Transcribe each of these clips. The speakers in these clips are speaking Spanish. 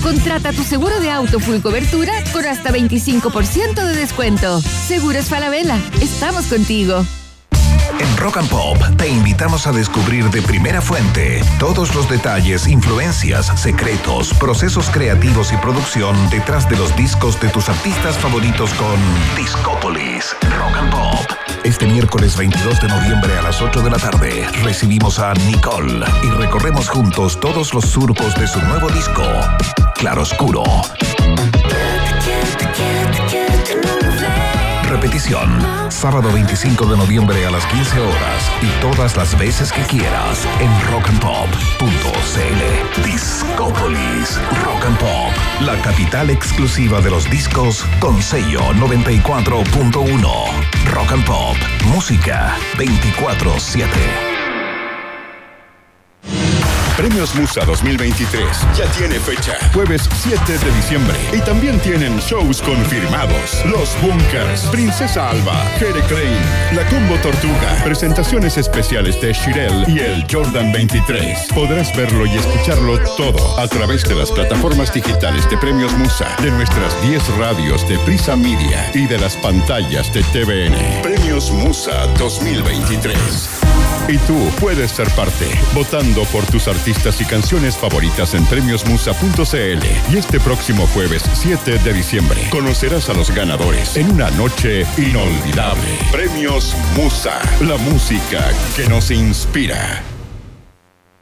Contrata tu seguro de auto full cobertura con hasta 25% de descuento. Seguros Falabella, estamos contigo. En Rock and Pop te invitamos a descubrir de primera fuente todos los detalles, influencias, secretos, procesos creativos y producción detrás de los discos de tus artistas favoritos con Discópolis Rock and Pop. Este miércoles 22 de noviembre a las 8 de la tarde recibimos a Nicole y recorremos juntos todos los surcos de su nuevo disco, Claroscuro. Repetición, sábado 25 de noviembre a las 15 horas y todas las veces que quieras en rockandpop.cl. Discópolis Rock and Pop, la capital exclusiva de los discos con sello 94.1. Rock and Pop, música 24-7. Premios Musa 2023 ya tiene fecha, jueves 7 de diciembre. Y también tienen shows confirmados. Los Bunkers, Princesa Alba, Jere Crane, La Combo Tortuga, presentaciones especiales de Shirel y el Jordan 23. Podrás verlo y escucharlo todo a través de las plataformas digitales de Premios Musa, de nuestras 10 radios de Prisa Media y de las pantallas de TVN. Premios Musa 2023. Y tú puedes ser parte, votando por tus artistas y canciones favoritas en premiosmusa.cl. Y este próximo jueves 7 de diciembre conocerás a los ganadores en una noche inolvidable. Premios Musa, la música que nos inspira.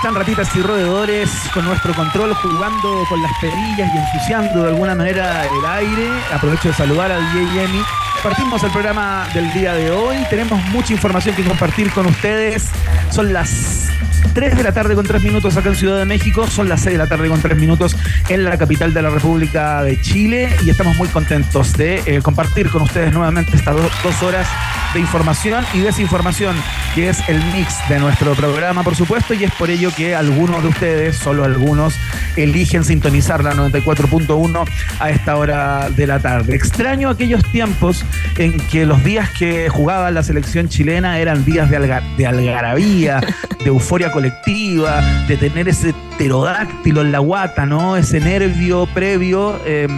Están ratitas y roedores con nuestro control jugando con las perillas y ensuciando de alguna manera el aire? Aprovecho de saludar al DJ Emi. Partimos el programa del día de hoy. Tenemos mucha información que compartir con ustedes. Son las 3 de la tarde con 3 minutos acá en Ciudad de México. Son las 6 de la tarde con 3 minutos en la capital de la República de Chile. Y estamos muy contentos de eh, compartir con ustedes nuevamente estas do- dos horas de información y desinformación, que es el mix de nuestro programa, por supuesto. Y es por ello que algunos de ustedes, solo algunos, eligen sintonizar la 94.1 a esta hora de la tarde. Extraño aquellos tiempos en que los días que jugaba la selección chilena eran días de, alga- de algarabía, de euforia colectiva, de tener ese pterodáctilo en la guata, ¿no? Ese nervio previo, eh,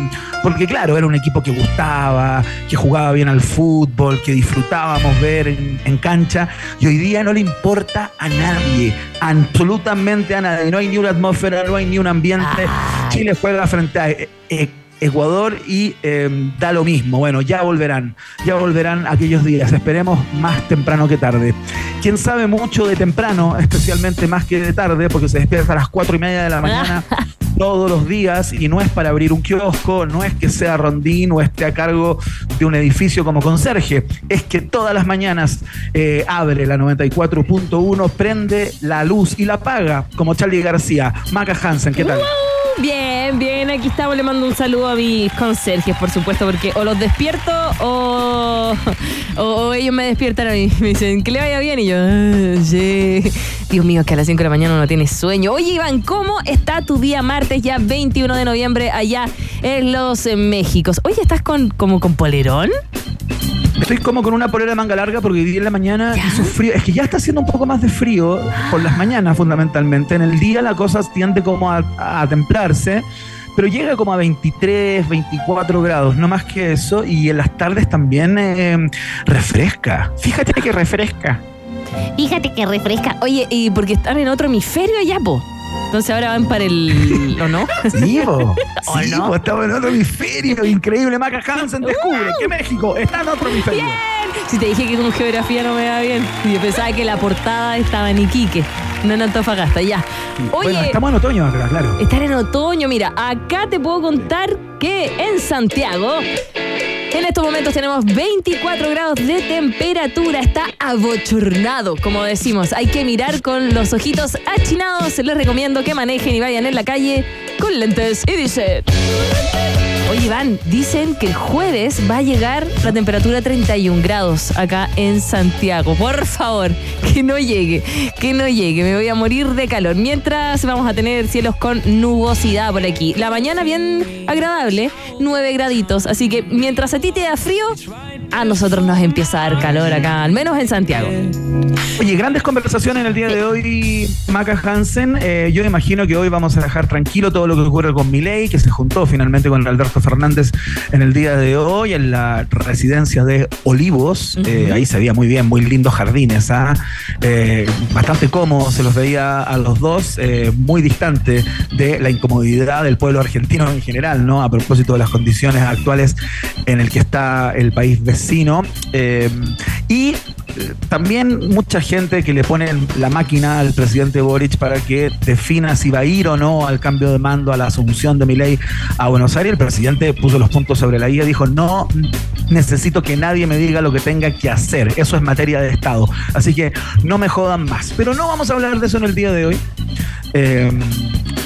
porque claro, era un equipo que gustaba, que jugaba bien al fútbol, que disfrutábamos ver en cancha, y hoy día no le importa a nadie, absolutamente a nadie, no hay ni una atmósfera, no hay ni un ambiente. Chile juega frente a eh, eh, Ecuador y eh, da lo mismo. Bueno, ya volverán, ya volverán aquellos días. Esperemos más temprano que tarde. Quien sabe mucho de temprano, especialmente más que de tarde, porque se despierta a las cuatro y media de la mañana todos los días y no es para abrir un kiosco, no es que sea rondín o esté a cargo de un edificio como conserje, es que todas las mañanas eh, abre la 94.1, prende la luz y la apaga, como Charlie García. Maca Hansen, ¿qué tal? Bien, bien, aquí estamos, le mando un saludo a mis conserjes, por supuesto, porque o los despierto o, ellos me despiertan a mí. Me dicen, que le vaya bien, y yo, "Ah, sí. Dios mío, que a las 5 de la mañana uno tiene sueño. Oye, Iván, ¿cómo está tu día martes, ya 21 de noviembre, allá en Los eh, Méxicos? Oye, ¿estás con, como con polerón? Estoy como con una polera de manga larga porque hoy día en la mañana hizo frío. Es que ya está haciendo un poco más de frío por las mañanas fundamentalmente. En el día la cosa tiende como a, a templarse pero llega como a 23, 24 grados, no más que eso, y en las tardes también eh, refresca. Fíjate que refresca. Fíjate que refresca. Oye, y porque están en otro hemisferio ya, po. Entonces ahora van para el. ¿O no? Sí, po. sí no? estamos en otro hemisferio. Increíble. Maca Hansen descubre que México está en otro hemisferio. ¡Bien! Si te dije que con geografía no me da bien. Yo pensaba que la portada estaba en Iquique, no en Antofagasta, ya. Oye, bueno, estamos en otoño acá, claro. Estar en otoño, mira, acá te puedo contar que en Santiago en estos momentos tenemos 24 grados de temperatura. Está abochornado, como decimos. Hay que mirar con los ojitos achinados. Les recomiendo que manejen y vayan en la calle con lentes. Y dice... Oye, Iván, dicen que el jueves va a llegar la temperatura 31 grados acá en Santiago. Por favor, que no llegue, que no llegue. Me voy a morir de calor. Mientras vamos a tener cielos con nubosidad por aquí. La mañana bien agradable, 9 graditos. Así que mientras a ti te da frío, a nosotros nos empieza a dar calor acá, al menos en Santiago. Oye, grandes conversaciones en el día de hoy, Maca Hansen. Eh, yo imagino que hoy vamos a dejar tranquilo todo lo que ocurre con Milei, que se juntó finalmente con Alberto Fernández en el día de hoy en la residencia de Olivos. Eh, ahí se veía muy bien, muy lindos jardines, ¿ah? eh, bastante cómodo, se los veía a los dos, muy distante de la incomodidad del pueblo argentino en general, ¿no? A propósito de las condiciones actuales en el que está el país vecino eh, y eh, también mucha gente que le pone la máquina al presidente Boric para que defina si va a ir o no al cambio de mando, a la asunción de mi ley a Buenos Aires. El presidente puso los puntos sobre la guía, dijo, no necesito que nadie me diga lo que tenga que hacer. Eso es materia de Estado. Así que no me jodan más. Pero no vamos a hablar de eso en el día de hoy. Eh,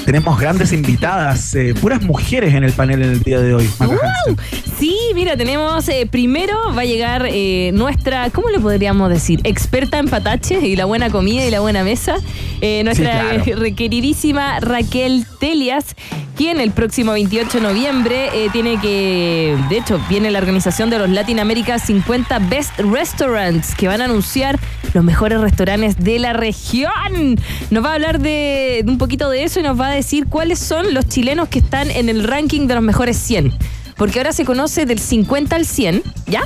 tenemos grandes invitadas, eh, puras mujeres en el panel en el día de hoy. sí, mira, tenemos eh, primero va a llegar eh, nuestra, ¿cómo le podríamos decir? Experta en pataches y la buena comida y la buena mesa. nuestra requeridísima Raquel Telias, quien el próximo 28 de noviembre tiene que, de hecho, viene la organización de los Latin America 50 Best Restaurants, que van a anunciar los mejores restaurantes de la región. Nos va a hablar de, de un poquito de eso y nos va a decir cuáles son los chilenos que están en el ranking de los mejores 100. Porque ahora se conoce del 50 al 100, ¿ya?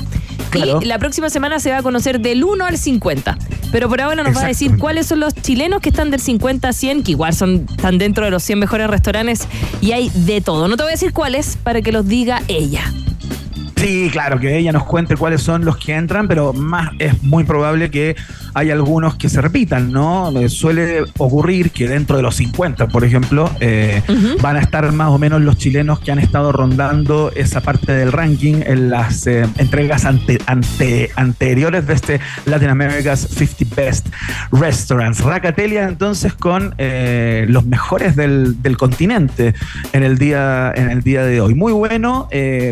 Y la próxima semana se va a conocer del 1 al 50. Pero por ahora nos va a decir cuáles son los chilenos que están del 50 a 100, que igual son, están dentro de los 100 mejores restaurantes y hay de todo. No te voy a decir cuáles para que los diga ella. Sí, claro, que ella nos cuente cuáles son los que entran, pero más es muy probable que hay algunos que se repitan, ¿no? Eh, suele ocurrir que dentro de los 50, por ejemplo, eh, van a estar más o menos los chilenos que han estado rondando esa parte del ranking en las eh, entregas ante, anteriores de este Latin America's 50 Best Restaurants. Racatelia entonces con los mejores del, continente en el, día, en el día de hoy. Muy bueno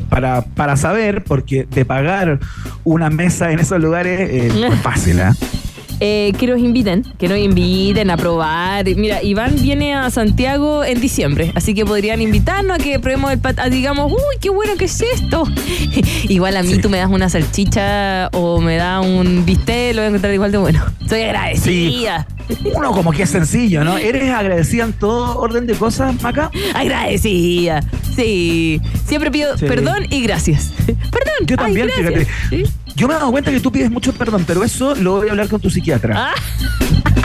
para, para saber porque de pagar una mesa en esos lugares eh, es fácil, ¿eh? ¿Eh? que nos inviten, que nos inviten a probar. Mira, Iván viene a Santiago en diciembre, así que podrían invitarnos a que probemos el pat, digamos, uy, qué bueno que es esto. igual a mí tú me das una salchicha o me das un bistec, lo voy a encontrar igual de bueno. Soy agradecida. Uno como que es sencillo, ¿no? ¿Eres agradecida en todo orden de cosas, Maca? Agradecida. Sí. Siempre pido perdón y gracias. Perdón. Yo también, fíjate. Yo me he dado cuenta que tú pides mucho perdón, pero eso lo voy a hablar con tu psiquiatra. Ah.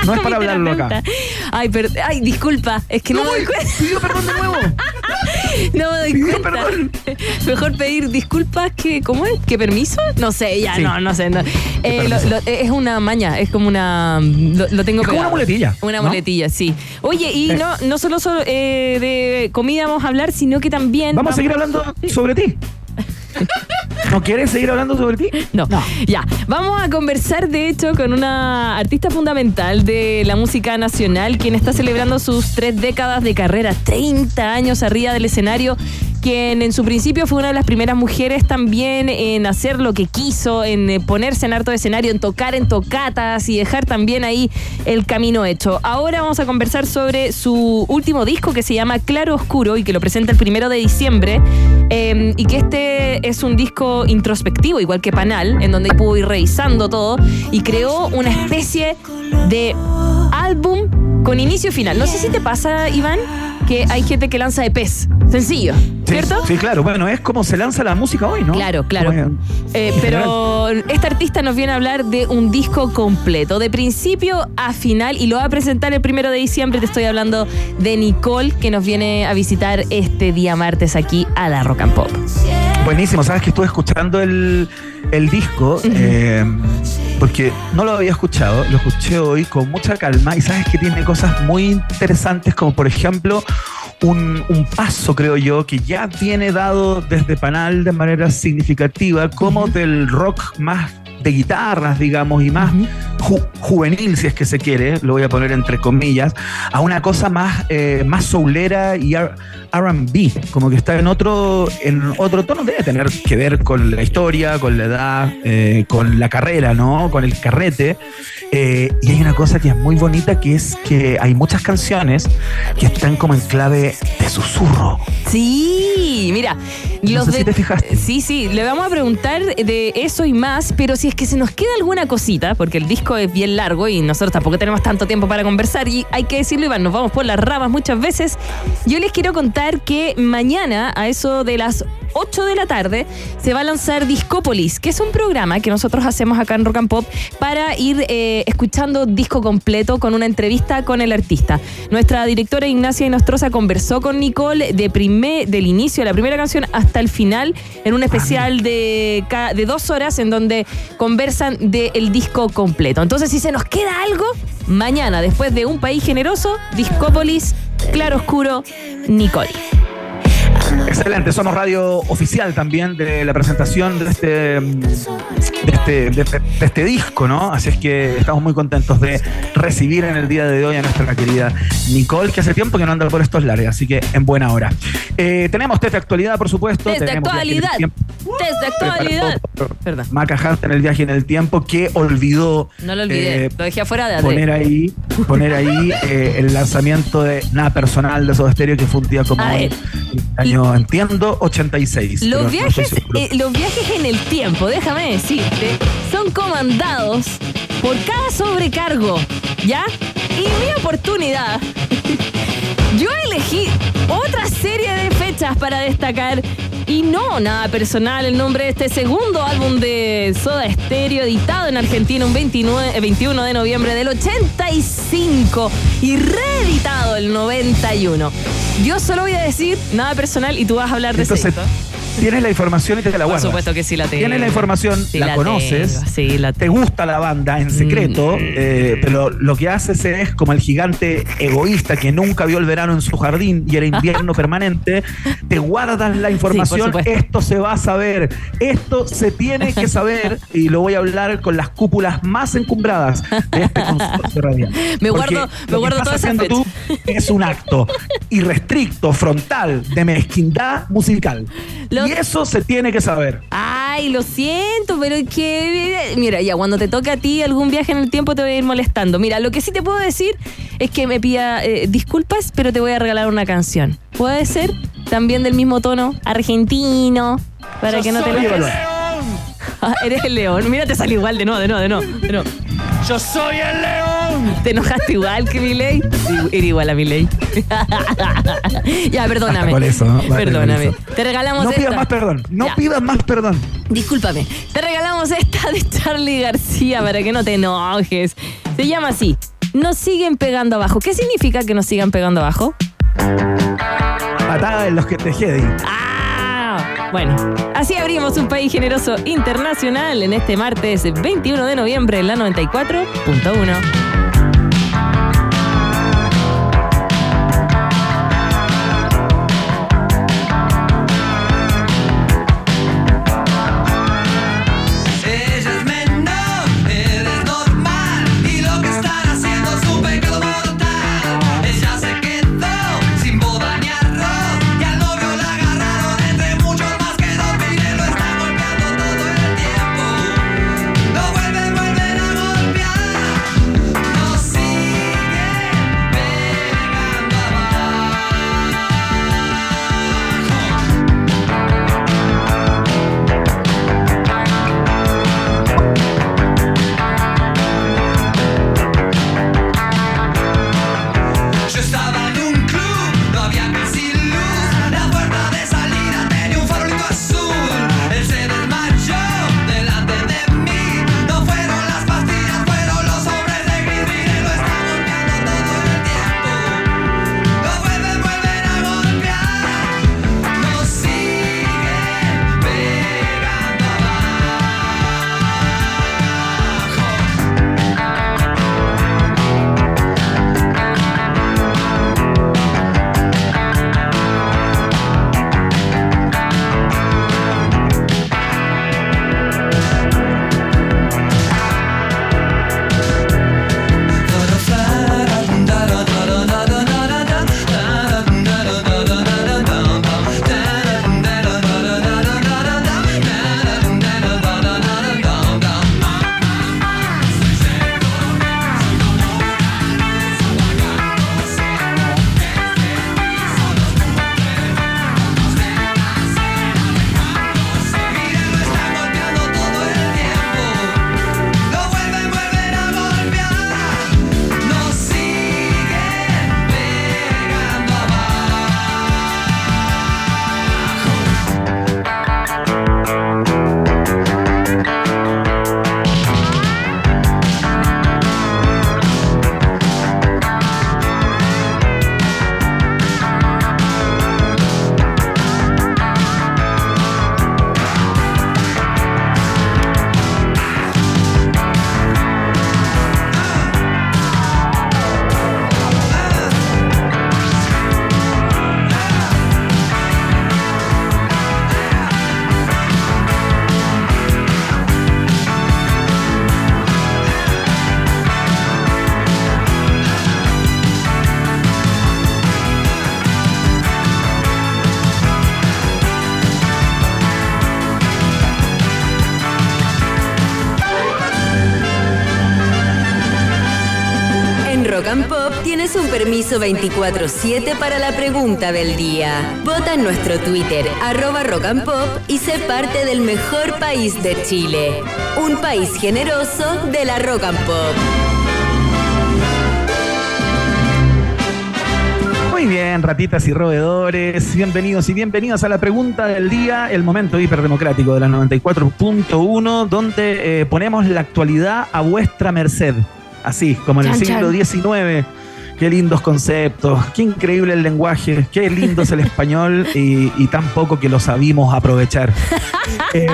No es para hablarlo acá. Ay, ay, disculpa. Es que no, no me doy cuenta. Pidió perdón de nuevo. No me doy cuenta. Perdón. Mejor pedir disculpas que, ¿cómo es? ¿Qué permiso? No sé, ya, no, no sé. Eh, es una maña, es como una. Lo, tengo es como una muletilla. Una muletilla, sí. Oye, y no, no solo, eh, de comida vamos a hablar, sino que también. Vamos, a seguir hablando sobre ti. ¿No quieres seguir hablando sobre ti? No. Ya. Vamos a conversar, de hecho, con una artista fundamental de la música nacional, quien está celebrando sus tres décadas de carrera, 30 años arriba del escenario quien en su principio fue una de las primeras mujeres también en hacer lo que quiso, en eh, ponerse en harto escenario, en tocar en tocatas y dejar también ahí el camino hecho. Ahora vamos a conversar sobre su último disco que se llama Claro Oscuro y que lo presenta el primero de diciembre. eh, y que este es un disco introspectivo, igual que Panal, en donde pudo ir revisando todo y creó una especie de álbum con inicio y final. No sé si te pasa, Iván, que hay gente que lanza EPs. Sencillo, Sí, ¿cierto? Sí, claro. Bueno, es como se lanza la música hoy, ¿no? Claro, claro. Como, Eh, pero este artista nos viene a hablar de un disco completo, de principio a final, y lo va a presentar el primero de diciembre. Te estoy hablando de Nicole, que nos viene a visitar este día martes aquí a la Rock and Pop. Buenísimo, sabes que estuve escuchando el, el disco eh, porque no lo había escuchado, lo escuché hoy con mucha calma y sabes que tiene cosas muy interesantes como por ejemplo un, un paso, creo yo, que ya viene dado desde Panal de manera significativa, como del rock más de guitarras, digamos, y más ju- juvenil, si es que se quiere, lo voy a poner entre comillas, a una cosa más, eh, más soulera y R&B, como que está en otro, en otro tono, debe tener que ver con la historia, con la edad, eh, con la carrera, ¿no? Con el carrete. Eh, y hay una cosa que es muy bonita, que es que hay muchas canciones que están como en clave de susurro. Sí, mira. No sé si te fijaste. Sí, sí, le vamos a preguntar de eso y más, pero si es que se nos queda alguna cosita, porque el disco es bien largo y nosotros tampoco tenemos tanto tiempo para conversar y hay que decirlo, Iván, nos vamos por las ramas muchas veces. Yo les quiero contar que mañana, a eso de las 8 de la tarde, se va a lanzar Discópolis, que es un programa que nosotros hacemos acá en Rock and Pop para ir eh, escuchando disco completo con una entrevista con el artista. Nuestra directora Ignacia Inostroza conversó con Nicole de primer, del inicio de la primera canción hasta el final en un especial de, dos horas en donde conversan del disco completo. Entonces, si se nos queda algo, mañana, después de Un País Generoso, Discópolis, Claro Oscuro, Nicole. Excelente, somos radio oficial también de la presentación de este, de este, de este, de este disco, ¿no? Así es que estamos muy contentos de recibir en el día de hoy a nuestra querida Nicole, que hace tiempo que no anda por estos lares, así que en buena hora. Eh, tenemos test de actualidad, por supuesto. Test de tenemos actualidad. de actualidad. Perdón. Maca Hart en el viaje en el tiempo, que olvidó No lo olvidé, eh, lo dejé afuera de poner Adre. ahí, poner ahí eh, el lanzamiento de Nada Personal de Soda Stereo, que fue un día como hoy, el año, entiendo, 86. pero Los viajes, eh, los viajes en el tiempo, déjame decirte, son comandados por cada sobrecargo, ¿ya? Y mi oportunidad, yo elegí otra serie de fechas para destacar y no nada personal el nombre de este segundo álbum de Soda Stereo editado en Argentina un 29, eh, 21 de noviembre del 85 y reeditado el 91. Yo solo voy a decir nada personal y tú vas a hablar de Entonces, disco. tienes la información y te la Por guardas. supuesto que sí la tengo. Tienes la información, Sí la, conoces, tengo, sí, la te gusta la banda en secreto, Mm. eh, pero lo que haces es como el gigante egoísta que nunca vio el verano en su jardín y era invierno permanente, te guardas la información, esto se va a saber, esto se tiene que saber y lo voy a hablar con las cúpulas más encumbradas de este consorcio radial. Me Porque guardo- me lo que guardo estás toda esa haciendo tú es un acto irrestricto, frontal, de mezquindad musical. Lo- Y eso se tiene que saber. Ay, lo siento, pero es que. Mira, ya cuando te toque a ti algún viaje en el tiempo te voy a ir molestando. Mira, lo que sí te puedo decir es que me pida eh, disculpas, pero te voy a regalar una canción. ¿Puede ser? También del mismo tono, argentino, para que no te soy enojes. el Ah, eres el león. Mira, te sale igual de nuevo, de nuevo, de nuevo. Yo soy el león. ¿Te enojaste igual que Miley? Sí, Era igual a Miley. ya, perdóname. Con eso, ¿no? Perdóname. Te regalamos No esta. pidas más perdón, no Ya. pidas más perdón. Discúlpame. Te regalamos esta de Charlie García para que no te enojes. Se llama así. Nos siguen pegando abajo. ¿Qué significa que nos sigan pegando abajo? Patada en los que te jedi. Ah, bueno. Así abrimos un país generoso internacional en este martes 21 de noviembre la 94.1. Un permiso 24-7 para la pregunta del día. Vota en nuestro Twitter, arroba Rock and Pop, y sé parte del mejor país de Chile. Un país generoso de la Rock and Pop. Muy bien, ratitas y roedores, bienvenidos y bienvenidas a la pregunta del día, el momento hiperdemocrático de la 94.1, donde eh, ponemos la actualidad a vuestra merced. Así, como en el siglo chan. XIX. Qué lindos conceptos, qué increíble el lenguaje, qué lindo es el español y, y tan poco que lo sabimos aprovechar. Eh,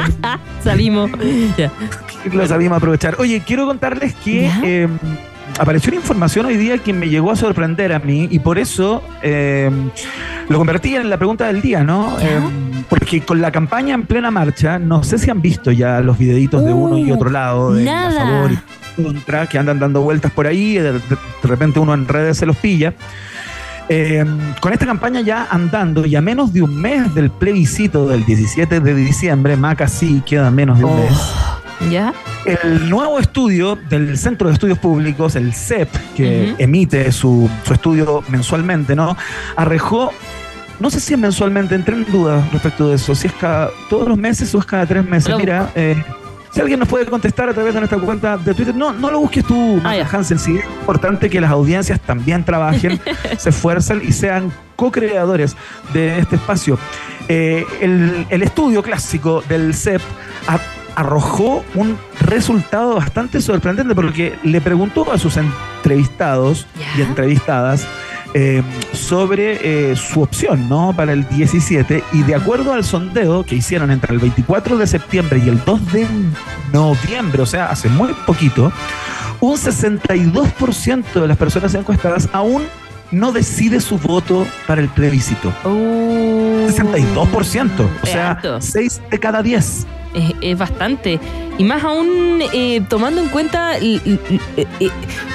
Salimos. Ya. lo sabíamos aprovechar. Oye, quiero contarles que eh, apareció una información hoy día que me llegó a sorprender a mí y por eso eh, lo convertí en la pregunta del día, ¿no? Eh, porque con la campaña en plena marcha, no sé si han visto ya los videitos de uno y Uh, otro lado, de nada. a favor y contra, que andan dando vueltas por ahí, de, repente uno en redes se los pilla. Eh, con esta campaña ya andando y a menos de un mes del plebiscito del 17 de diciembre, Maca sí queda menos de un mes. ¿Ya? El nuevo estudio del Centro de Estudios Públicos, el CEP, que emite su, su estudio mensualmente, ¿no? Arrojó, no sé si es mensualmente, entré en duda respecto de eso, si es cada todos los meses o es cada tres meses. Lo Mira, eh, si alguien nos puede contestar a través de nuestra cuenta de Twitter, no, no lo busques tú, Ah. Hansen, sí es importante que las audiencias también trabajen, se esfuercen y sean co-creadores de este espacio. Eh, el, el estudio clásico del CEP a- arrojó un resultado bastante sorprendente porque le preguntó a sus entrevistados y entrevistadas eh, sobre eh, su opción ¿no? para el 17 y de acuerdo al sondeo que hicieron entre el 24 de septiembre y el 2 de noviembre, o sea, hace muy poquito, un 62% de las personas encuestadas aún no decide su voto para el plebiscito. Uh, 62%, o sea, harto. 6 de cada 10. Es, bastante. Y más aún eh, tomando en cuenta, eh, eh,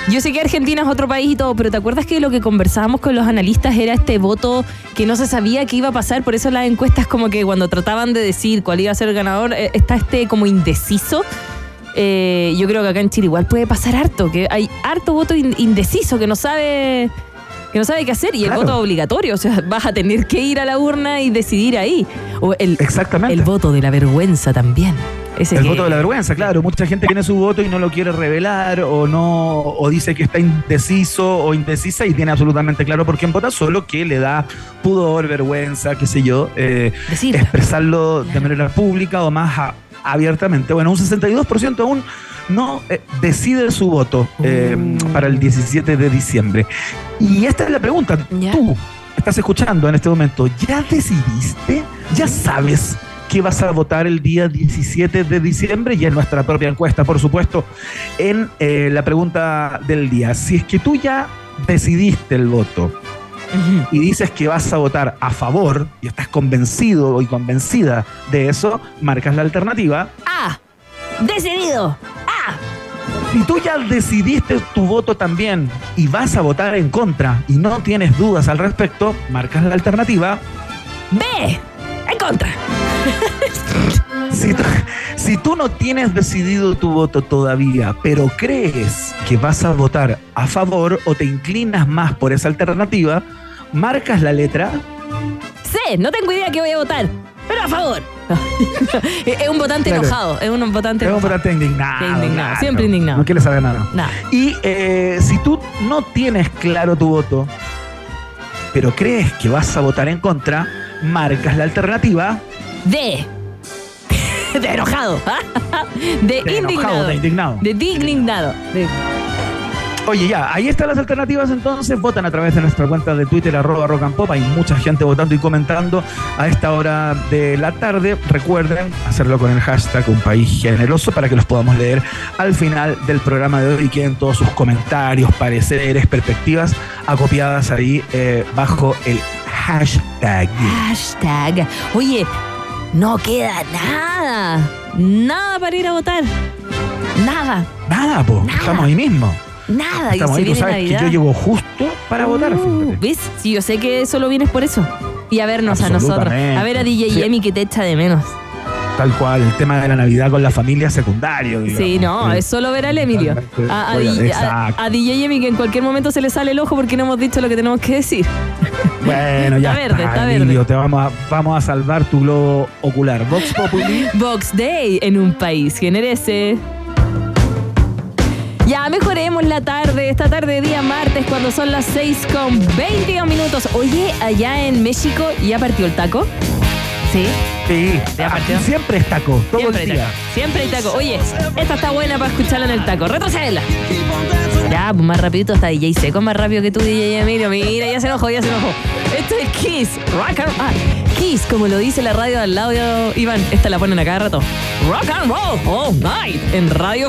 yo sé que Argentina es otro país y todo, pero ¿te acuerdas que lo que conversábamos con los analistas era este voto que no se sabía que iba a pasar? Por eso las encuestas como que cuando trataban de decir cuál iba a ser el ganador, está este como indeciso. Yo creo que acá en Chile igual puede pasar harto, que hay harto voto in- indeciso que no sabe que no sabe qué hacer y el voto obligatorio, o sea, vas a tener que ir a la urna y decidir ahí. O el, Exactamente. el voto de la vergüenza también. Ese El que- voto de la vergüenza, claro. Mucha gente tiene su voto y no lo quiere revelar o no o dice que está indeciso o indecisa y tiene absolutamente claro por quién vota, solo que le da pudor, vergüenza, qué sé yo, eh, expresarlo de manera pública o más a- abiertamente. Bueno, un 62% aún no eh, decide su voto eh, Uh. para el 17 de diciembre. Y esta es la pregunta. Tú estás escuchando en este momento, ¿ya decidiste? ¿Ya sabes? que vas a votar el día 17 de diciembre y en nuestra propia encuesta, por supuesto, en eh, la pregunta del día. Si es que tú ya decidiste el voto y dices que vas a votar a favor y estás convencido y convencida de eso, marcas la alternativa. ¡Ah! ¡Decidido! Si tú ya decidiste tu voto también y vas a votar en contra y no tienes dudas al respecto, marcas la alternativa. ¡B! ¡En contra! Si tú, si tú no tienes decidido tu voto todavía, pero crees que vas a votar a favor o te inclinas más por esa alternativa, marcas la letra C. No tengo idea que voy a votar, pero a favor. es un votante Claro. enojado. Es un votante Es un enojado. votante indignado. Sí, indignado, claro. siempre indignado. No quieres saber nada. Nada. Y eh, si tú no tienes claro tu voto, pero crees que vas a votar en contra, marcas la alternativa D. De enojado. De, de indignado. enojado, de indignado. De indignado. De- Oye, ya, ahí están las alternativas entonces. Votan a través de nuestra cuenta de Twitter, arroba rock and pop. Hay mucha gente votando y comentando a esta hora de la tarde. Recuerden hacerlo con el hashtag Un País Generoso para que los podamos leer al final del programa de hoy y queden todos sus comentarios, pareceres, perspectivas acopiadas ahí eh, bajo el hashtag. Hashtag. Oye, no queda nada. Nada para ir a votar. Nada. Nada, po. Nada. Estamos ahí mismo. Nada. y se ahí. Tú viene sabes Navidad. que yo llego justo para votar. Uh, fíjate. ¿Ves? Sí, yo sé que solo vienes por eso. Y a vernos a nosotros. A ver a DJ Sí. Emi que te echa de menos. Tal cual, el tema de la Navidad con la familia secundario. digamos. Sí, no, es solo ver al Emilio. A, a, a- a DJ Emi que en cualquier momento se le sale el ojo porque no hemos dicho lo que tenemos que decir. Bueno, ya Está verde, está, está verde. Emilio, te vamos a, vamos a salvar tu globo ocular. Vox Populi. Box Day en un país que merece. Ya mejoremos la tarde, esta tarde de día martes cuando son las 6 con 22 minutos. Oye, allá en México ya partió el taco. Sí, Sí, Ya aquí partió. siempre es taco, todo siempre el hay día. taco. Siempre hay taco. Oye, esta está buena para escucharla en el taco. Retrocédela. Ya, pues más rapidito está DJ Seco, más rápido que tú, DJ Emilio. Mira, ya se enojó, ya se enojó. Esto es Kiss. Rock and ah, Kiss, como lo dice la radio al lado de Iván. Esta la ponen a cada rato. Rock and roll all night. En radio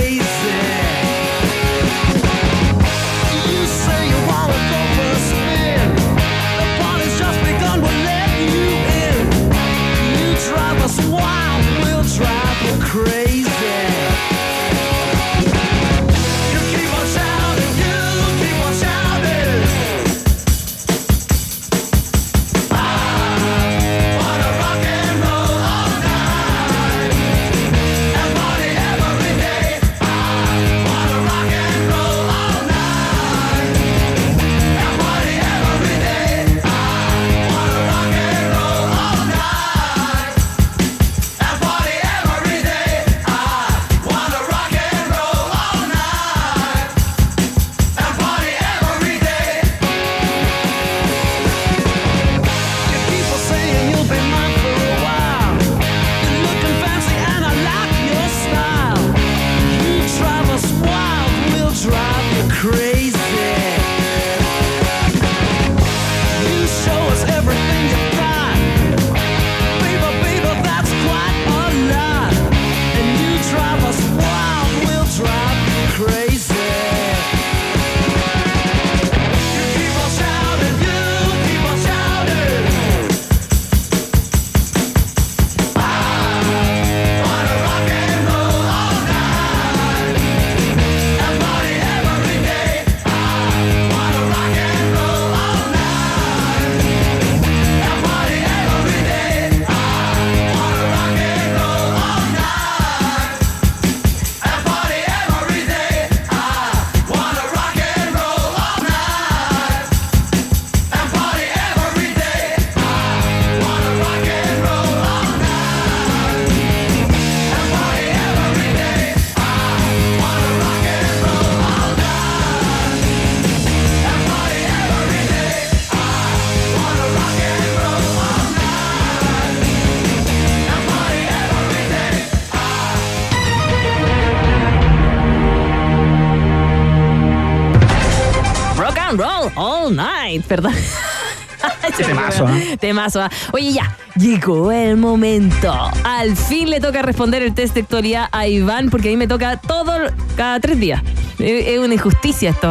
Temazo. ¿ah? Oye, ya, llegó el momento. Al fin le toca responder el test de actualidad a Iván, porque a mí me toca todo, cada tres días. Es una injusticia esto.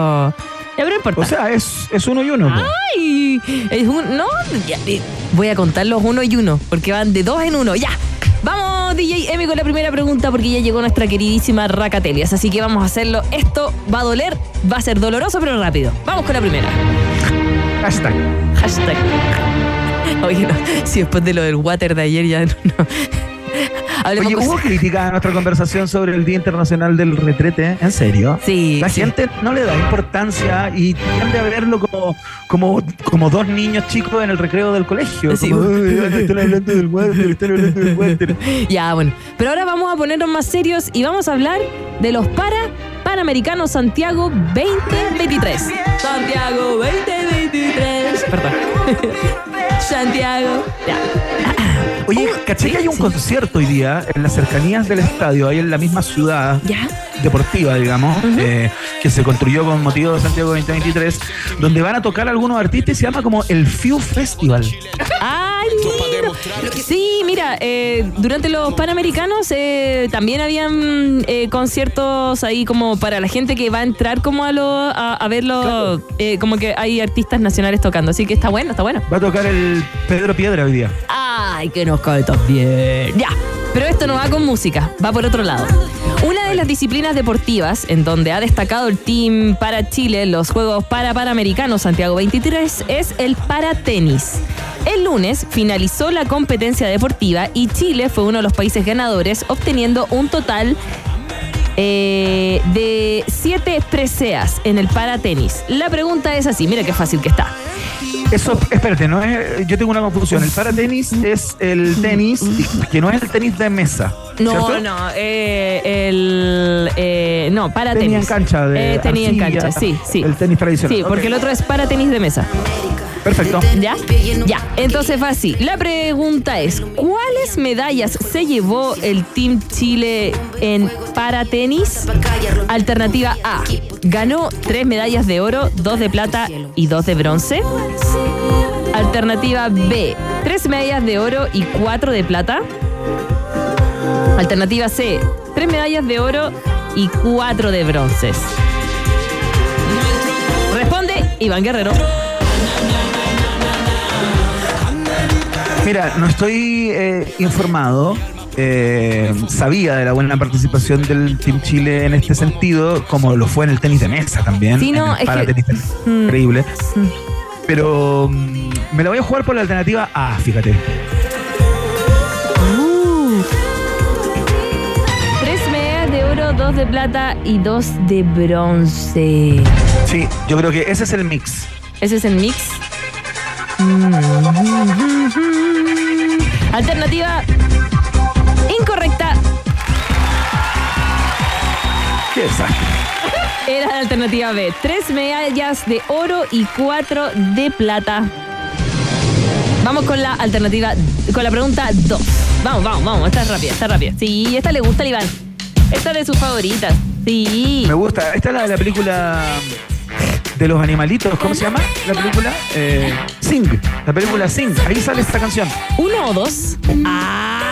Ya, pero no importa. O sea, es, es uno y uno. po. ¡Ay! Es un, no, ya, eh, voy a contar los uno y uno, porque van de dos en uno. Ya. Vamos, DJ Emi, con la primera pregunta, porque ya llegó nuestra queridísima Racatelias. Así que vamos a hacerlo. Esto va a doler, va a ser doloroso, pero rápido. Vamos con la primera. Hashtag. Hashtag. Oye, no, si después de lo del water de ayer ya no. no. Hablemos Oye, hubo crítica a nuestra conversación sobre el Día Internacional del Retrete, ¿en serio? Sí, La sí. gente no le da importancia y tiende a verlo como, como, como dos niños chicos en el recreo del colegio. Sí. Como, "Ay, están hablando del water, están hablando del water. Ya, bueno. Pero ahora vamos a ponernos más serios y vamos a hablar de los para Panamericanos Santiago 2023. Santiago 2023. Perdón. Santiago. Ya. Oye, caché que hay un concierto hoy día en las cercanías del estadio, ahí en la misma ciudad Ya. Deportiva, digamos, eh, que se construyó con motivo de Santiago 2023, donde van a tocar algunos artistas y se llama como el FIU Festival. ¡Ay, lindo! Sí, mira, eh, durante los Panamericanos eh, también habían conciertos ahí como para la gente que va a entrar como a, lo, a, a verlo, como que hay artistas nacionales tocando, así que está bueno, está bueno. Va a tocar el Pedro Piedra hoy día. ¡Ay, que nos cae también! Ya, Pero esto no va con música, va por otro lado. Una de las disciplinas deportivas en donde ha destacado el team para Chile los Juegos para Panamericanos Santiago 23 es el paratenis. El lunes finalizó la competencia deportiva y Chile fue uno de los países ganadores, obteniendo un total eh, de siete preseas en el paratenis. La pregunta es así, mira qué fácil que está. Eso, espérate, no es, yo tengo una confusión. El paratenis es el tenis que no es el tenis de mesa. No, ¿cierto? no, eh, el. eh, no, para Tenis en cancha de Eh, tenis en cancha, sí, sí. El tenis tradicional. Sí, porque el otro es para tenis de mesa. Perfecto. ¿Ya? Ya. Entonces va así. La pregunta es: ¿cuáles medallas se llevó el Team Chile en para tenis? Alternativa A. Ganó tres medallas de oro, dos de plata y dos de bronce. Alternativa B. Tres medallas de oro y cuatro de plata. Alternativa C. Tres medallas de oro y cuatro de bronces. Responde Iván Guerrero. Mira, no estoy eh, informado. eh, sabía de la buena participación del Team Chile en este sentido, como lo fue en el tenis de mesa también. Sí, no, es que- paratenis de mesa. Mm. Increíble. Pero mm, me la voy a jugar por la alternativa A, fíjate. Tres medallas de oro, dos de plata y dos de bronce. Sí, yo creo que ese es el mix. Ese es el mix. Alternativa incorrecta. Qué. Era la alternativa B. Tres medallas de oro y cuatro de plata. Vamos con la alternativa, con la pregunta 2. Vamos, vamos, vamos. Esta es rápida, está rápida. Sí, esta le gusta al Iván. Esta es de sus favoritas. Sí. Me gusta. Esta es la de la película de los animalitos. ¿Cómo se llama la película? Eh, Sing. La película Sing. Ahí sale esta canción. ¿Uno o dos? ¡Ah!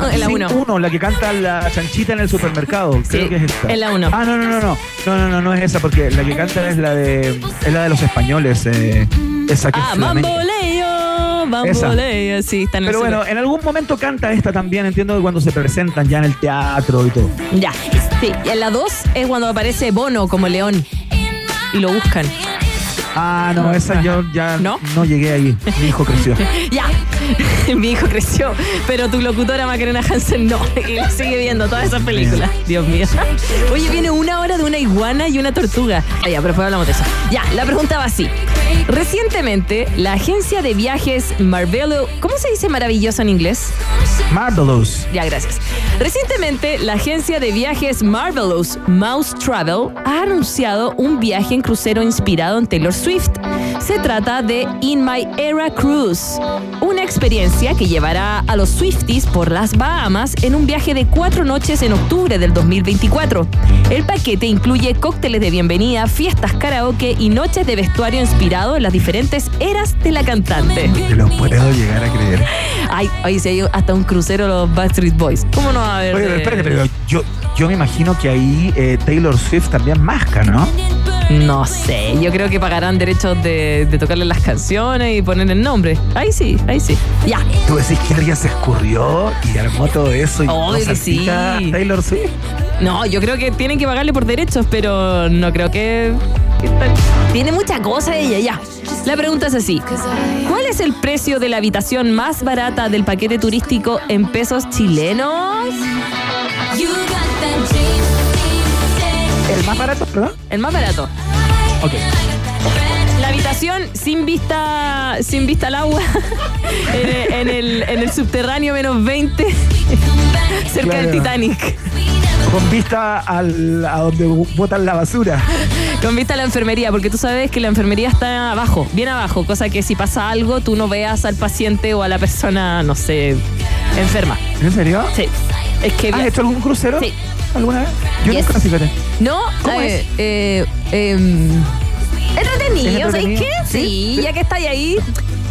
Ah, en la Sing uno. uno, la que canta la chanchita en el supermercado. Creo Sí, que es esta. en la uno. Ah, no, no, no, no. No, no, no, no es esa, porque la que canta es la de. Es la de los españoles. eh, esa que Ah, es bamboleo, bamboleo. Sí, está en el Pero bueno, en algún momento canta esta también, entiendo que cuando se presentan ya en el teatro y todo. Ya. Sí, y en la dos es cuando aparece Bono como león. Y lo buscan. Ah, no, esa yo ya ¿No? no, llegué ahí. Mi hijo creció. Ya. Mi hijo creció, pero tu locutora Macarena Hansen no. Y la sigue viendo todas esas películas. Dios mío. Oye, viene una hora de una iguana y una tortuga. Ah, ya, pero después hablamos de eso. Ya, la pregunta va así. Recientemente, la agencia de viajes Marvelo, ¿cómo se dice maravilloso en inglés? Marvelous. Ya, gracias. Recientemente, la agencia de viajes Marvelous Mouse Travel ha anunciado un viaje en crucero inspirado en Taylor Swift. Se trata de In My Era Cruise, experiencia que llevará a los Swifties por las Bahamas en un viaje de cuatro noches en octubre del 2024. El paquete incluye cócteles de bienvenida, fiestas karaoke y noches de vestuario inspirado en las diferentes eras de la cantante. Te lo puedo llegar a creer. Ay, ay, si hay hasta un crucero los Backstreet Boys. ¿Cómo no va a haber? Oye, espérate, pero yo, yo me imagino que ahí eh, Taylor Swift también masca, ¿no? No sé, yo creo que pagarán derechos de, de tocarle las canciones y poner el nombre. Ahí sí, ahí sí. Ya. ¿Tú decís que alguien se escurrió y armó todo eso y Obvio no que sí. Taylor Swift? No, yo creo que tienen que pagarle por derechos, pero no creo que. que tal- Tiene mucha cosa ella, ya. La pregunta es así: ¿Cuál es el precio de la habitación más barata del paquete turístico en pesos chilenos? ¿El más barato, perdón? El más barato. Ok. La habitación sin vista, sin vista al agua, en, el, en el- en el subterráneo menos 20, cerca del. Titanic. Con vista al, a donde botan la basura. Con vista a la enfermería, porque tú sabes que la enfermería está abajo, bien abajo, cosa que si pasa algo tú no veas al paciente o a la persona, no sé, enferma. ¿En serio? Sí. Es que... ¿Has hecho algún crucero? Sí. ¿Alguna vez? Yo Yes. nunca, fíjate. No, ¿Cómo eh, es? eh, em, entretenido, ¿Es ¿sabes qué? Sí, Sí. ya que estáis ahí,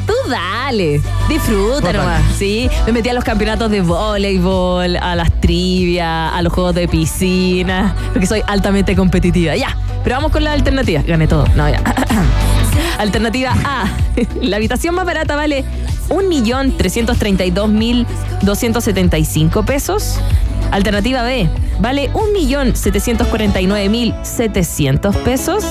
tú dale, disfruta nomás. Sí, me metí a los campeonatos de voleibol, a las trivias, a los juegos de piscina, porque soy altamente competitiva. Ya, pero vamos con la alternativa. Gané todo. No, ya. Alternativa A. La habitación más barata vale 1.332.275 pesos. Alternativa B, vale 1.749.700 pesos.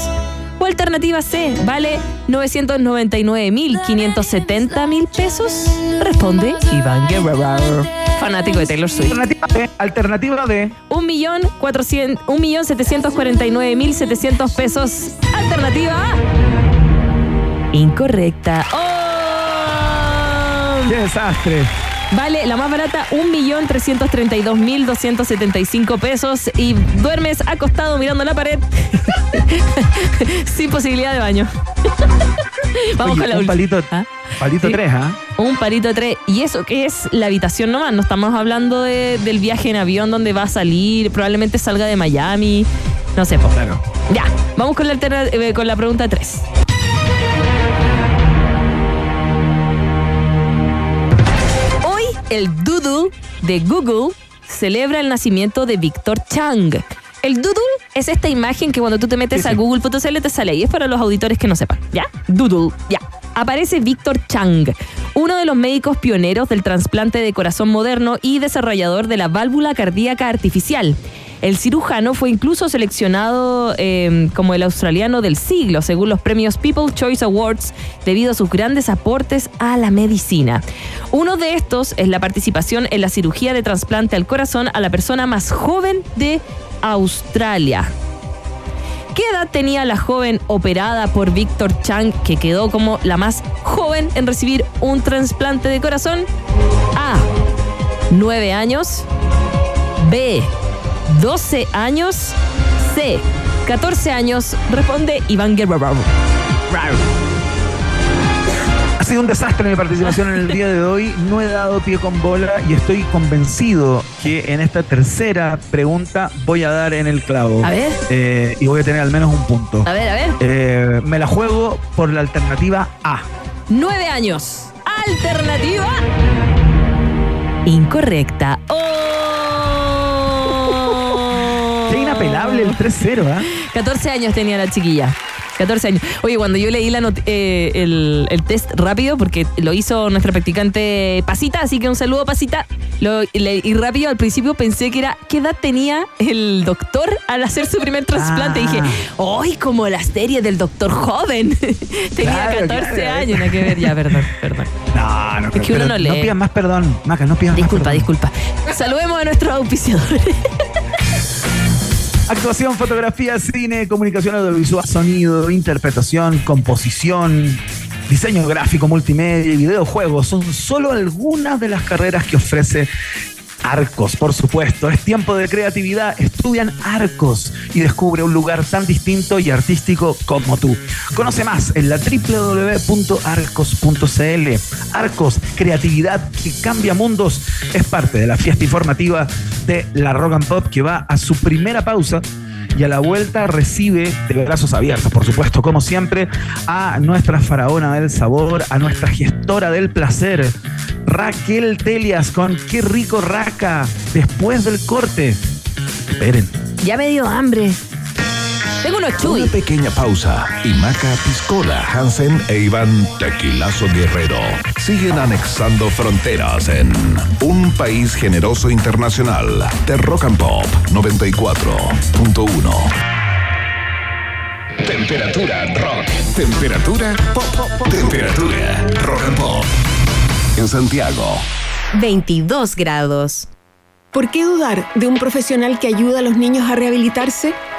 O alternativa C, vale 999.570 mil pesos. Responde Iván Guerrero, fanático de Taylor Swift. Alternativa B. Alternativa B. 1.749.700 pesos. Alternativa A. Incorrecta. ¡Oh! ¡Qué desastre! Vale, la más barata, 1.332.275 pesos y duermes acostado mirando la pared sin posibilidad de baño. Vamos Oye, con la un última. palito, ¿Ah? palito Sí. 3, ¿ah? Un palito 3. Y eso que es la habitación nomás. No estamos hablando de- del viaje en avión donde va a salir. Probablemente salga de Miami. No sé, po. Claro. Ya, vamos con la, eh, con la pregunta 3. El Doodle de Google celebra el nacimiento de Víctor Chang. El Doodle es esta imagen que cuando tú te metes Sí, a sí. google.cl te sale ahí. Es para los auditores que no sepan. ¿Ya? Doodle. Ya. Aparece Víctor Chang, uno de los médicos pioneros del trasplante de corazón moderno y desarrollador de la válvula cardíaca artificial. El cirujano fue incluso seleccionado eh, como el australiano del siglo, según los premios People's Choice Awards, debido a sus grandes aportes a la medicina. Uno de estos es la participación en la cirugía de trasplante al corazón a la persona más joven de Australia. ¿Qué edad tenía la joven operada por Víctor Chang, que quedó como la más joven en recibir un trasplante de corazón? A. 9 años. B. 12 años. C. 14 años. Responde Iván Guerrero. Ha sido un desastre mi participación en el día de hoy. No he dado pie con bola y estoy convencido que en esta tercera pregunta voy a dar en el clavo. A ver. Eh, y voy a tener al menos un punto. A ver, a ver. Eh, me la juego por la alternativa A. 9 años. Alternativa. Incorrecta. ¡Oh! Qué inapelable el 3-0, ¿ah? 14 años tenía la chiquilla. 14 años. Oye, cuando yo leí la not- eh, el, el test rápido, porque lo hizo nuestra practicante Pasita, así que un saludo Pasita, lo leí rápido al principio pensé que era, ¿qué edad tenía el doctor al hacer su primer trasplante? Y Ah. dije, ¡ay, como la serie del doctor joven! tenía Claro, 14 claro. años, nada que ver, ya, perdón, perdón. No, no, Es que uno no lee. pidan más perdón, Maca, no Disculpa, más perdón. disculpa. Saludemos a nuestros auspiciadores. Actuación, fotografía, cine, comunicación audiovisual, sonido, interpretación, composición, diseño gráfico, multimedia y videojuegos son solo algunas de las carreras que ofrece Arcos, por supuesto. Es tiempo de creatividad. Estudian Arcos y descubre un lugar tan distinto y artístico como tú. Conoce más en la www.arcos.cl. Arcos, creatividad que cambia mundos, es parte de la fiesta informativa de la Rock and Pop que va a su primera pausa y a la vuelta recibe de brazos abiertos, por supuesto, como siempre, a nuestra faraona del sabor, a nuestra gestora del placer, Raquel Telias, con qué rico raca, después del corte. Esperen. ya me dio hambre. Tengo unos Una chuy. pequeña pausa y Maca Piscola, Hansen e Iván Tequilazo Guerrero siguen anexando fronteras en un país generoso internacional de Rock and Pop 94.1. Temperatura rock. Temperatura pop. Temperatura rock and pop. En Santiago. 22 grados. ¿Por qué dudar de un profesional que ayuda a los niños a rehabilitarse?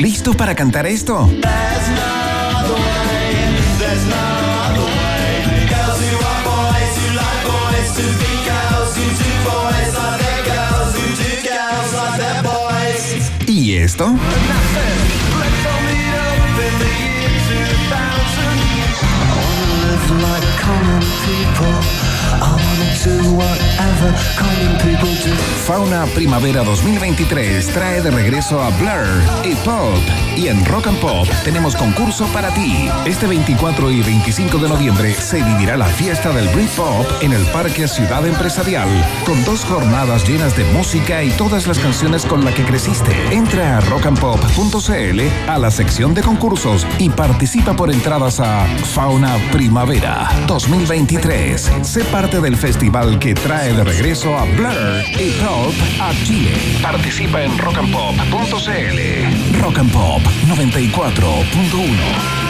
¿Listos para cantar esto? ¿Y esto? ever common people do. Fauna Primavera 2023 trae de regreso a Blur y Pop. Y en Rock and Pop tenemos concurso para ti. Este 24 y 25 de noviembre se vivirá la fiesta del Britpop en el Parque Ciudad Empresarial, con dos jornadas llenas de música y todas las canciones con las que creciste. Entra a rockandpop.cl a la sección de concursos y participa por entradas a Fauna Primavera 2023. Sé parte del festival que trae de regreso a Blur y Pop a Chile. Participa en rockandpop.cl. Rock and Pop 94.1.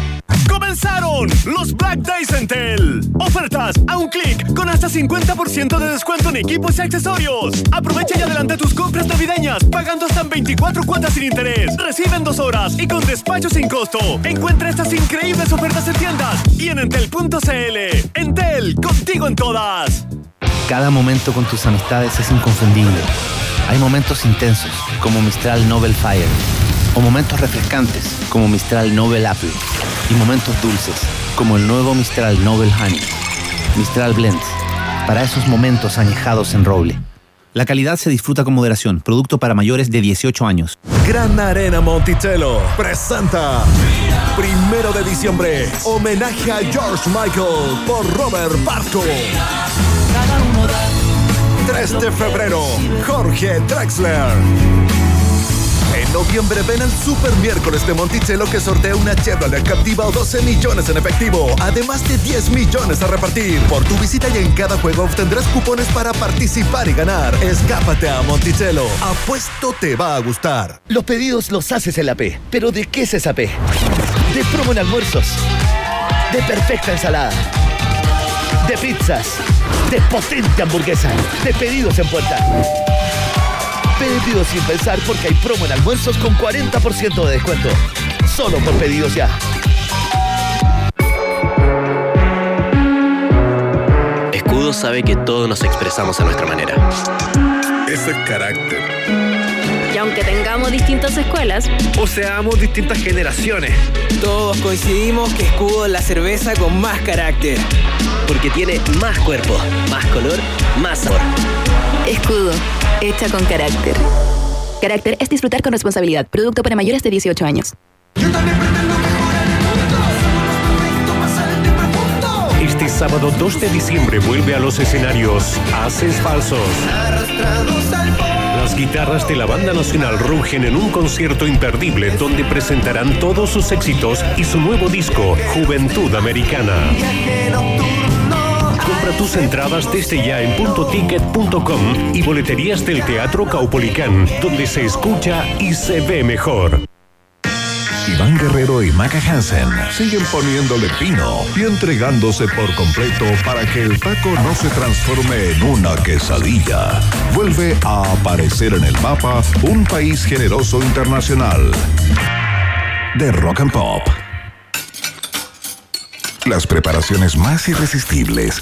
¡Comenzaron los Black Days en Tel! Ofertas a un clic con hasta 50% de descuento en equipos y accesorios. Aprovecha y adelanta tus compras navideñas pagando hasta en 24 cuotas sin interés. Recibe en dos horas y con despacho sin costo. Encuentra estas increíbles ofertas en tiendas y en entel.cl. Entel, contigo en todas. Cada momento con tus amistades es inconfundible. Hay momentos intensos, como Mistral Nobel Fire, o momentos refrescantes, como Mistral Nobel Apple, y momentos dulces, como el nuevo Mistral Nobel Honey. Mistral Blends, para esos momentos añejados en roble. La calidad se disfruta con moderación, producto para mayores de 18 años. Gran Arena Monticello presenta Primero de diciembre, homenaje a George Michael por Robert Barco. 3 de febrero, Jorge Drexler. En noviembre ven al Super Miércoles de Monticello que sortea una Chevrolet Captiva o 12 millones en efectivo, además de 10 millones a repartir. Por tu visita y en cada juego obtendrás cupones para participar y ganar. Escápate a Monticello. Apuesto te va a gustar. Los pedidos los haces en la P. ¿Pero de qué es esa P? De promo en almuerzos. De perfecta ensalada. De pizzas. De potente hamburguesa. De pedidos en puerta. Pedidos sin pensar porque hay promo en almuerzos con 40% de descuento. Solo por pedidos ya. Escudo sabe que todos nos expresamos a nuestra manera. Ese es carácter. Y aunque tengamos distintas escuelas, O seamos distintas generaciones. Todos coincidimos que Escudo es la cerveza con más carácter. Porque tiene más cuerpo, más color, más sabor. Escudo, hecha con carácter. Carácter es disfrutar con responsabilidad. Producto para mayores de 18 años. Este sábado 2 de diciembre vuelve a los escenarios Haces Falsos. Las guitarras de la Banda Nacional rugen en un concierto imperdible donde presentarán todos sus éxitos y su nuevo disco, Juventud Americana. Compra tus entradas desde ya en puntoticket.com y boleterías del Teatro Caupolicán, donde se escucha y se ve mejor. Iván Guerrero y Maca Hansen siguen poniéndole pino y entregándose por completo para que el taco no se transforme en una quesadilla. Vuelve a aparecer en el mapa un país generoso internacional. De Rock and Pop. Las preparaciones más irresistibles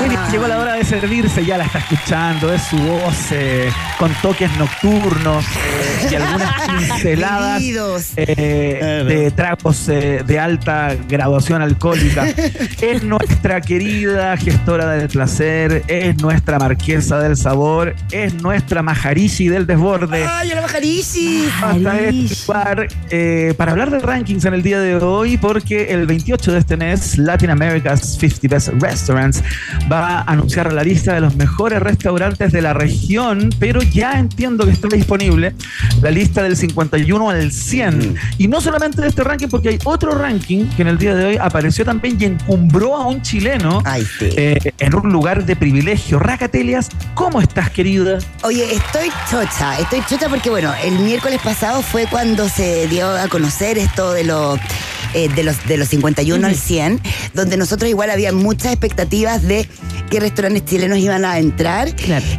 Bueno, llegó la hora de servirse, ya la está escuchando, es su voz eh, con toques nocturnos eh, y algunas pinceladas eh, de tragos eh, de alta graduación alcohólica. Es nuestra querida gestora del placer, es nuestra marquesa del sabor, es nuestra majarishi del desborde. ¡Ay, la majarishi! Hasta este lugar, eh, para hablar de rankings en el día de hoy, porque el 28 de este mes, Latin America's 50 50 Best Restaurants va a anunciar la lista de los mejores restaurantes de la región, pero ya entiendo que está disponible la lista del 51 al 100. Y no solamente de este ranking, porque hay otro ranking que en el día de hoy apareció también y encumbró a un chileno eh, en un lugar de privilegio. Racatelias, ¿cómo estás, querida? Oye, estoy chocha, estoy chocha porque bueno, el miércoles pasado fue cuando se dio a conocer esto de los eh, de los de los 51 al 100, donde nosotros igual había muchas expectativas de qué restaurantes chilenos iban a entrar,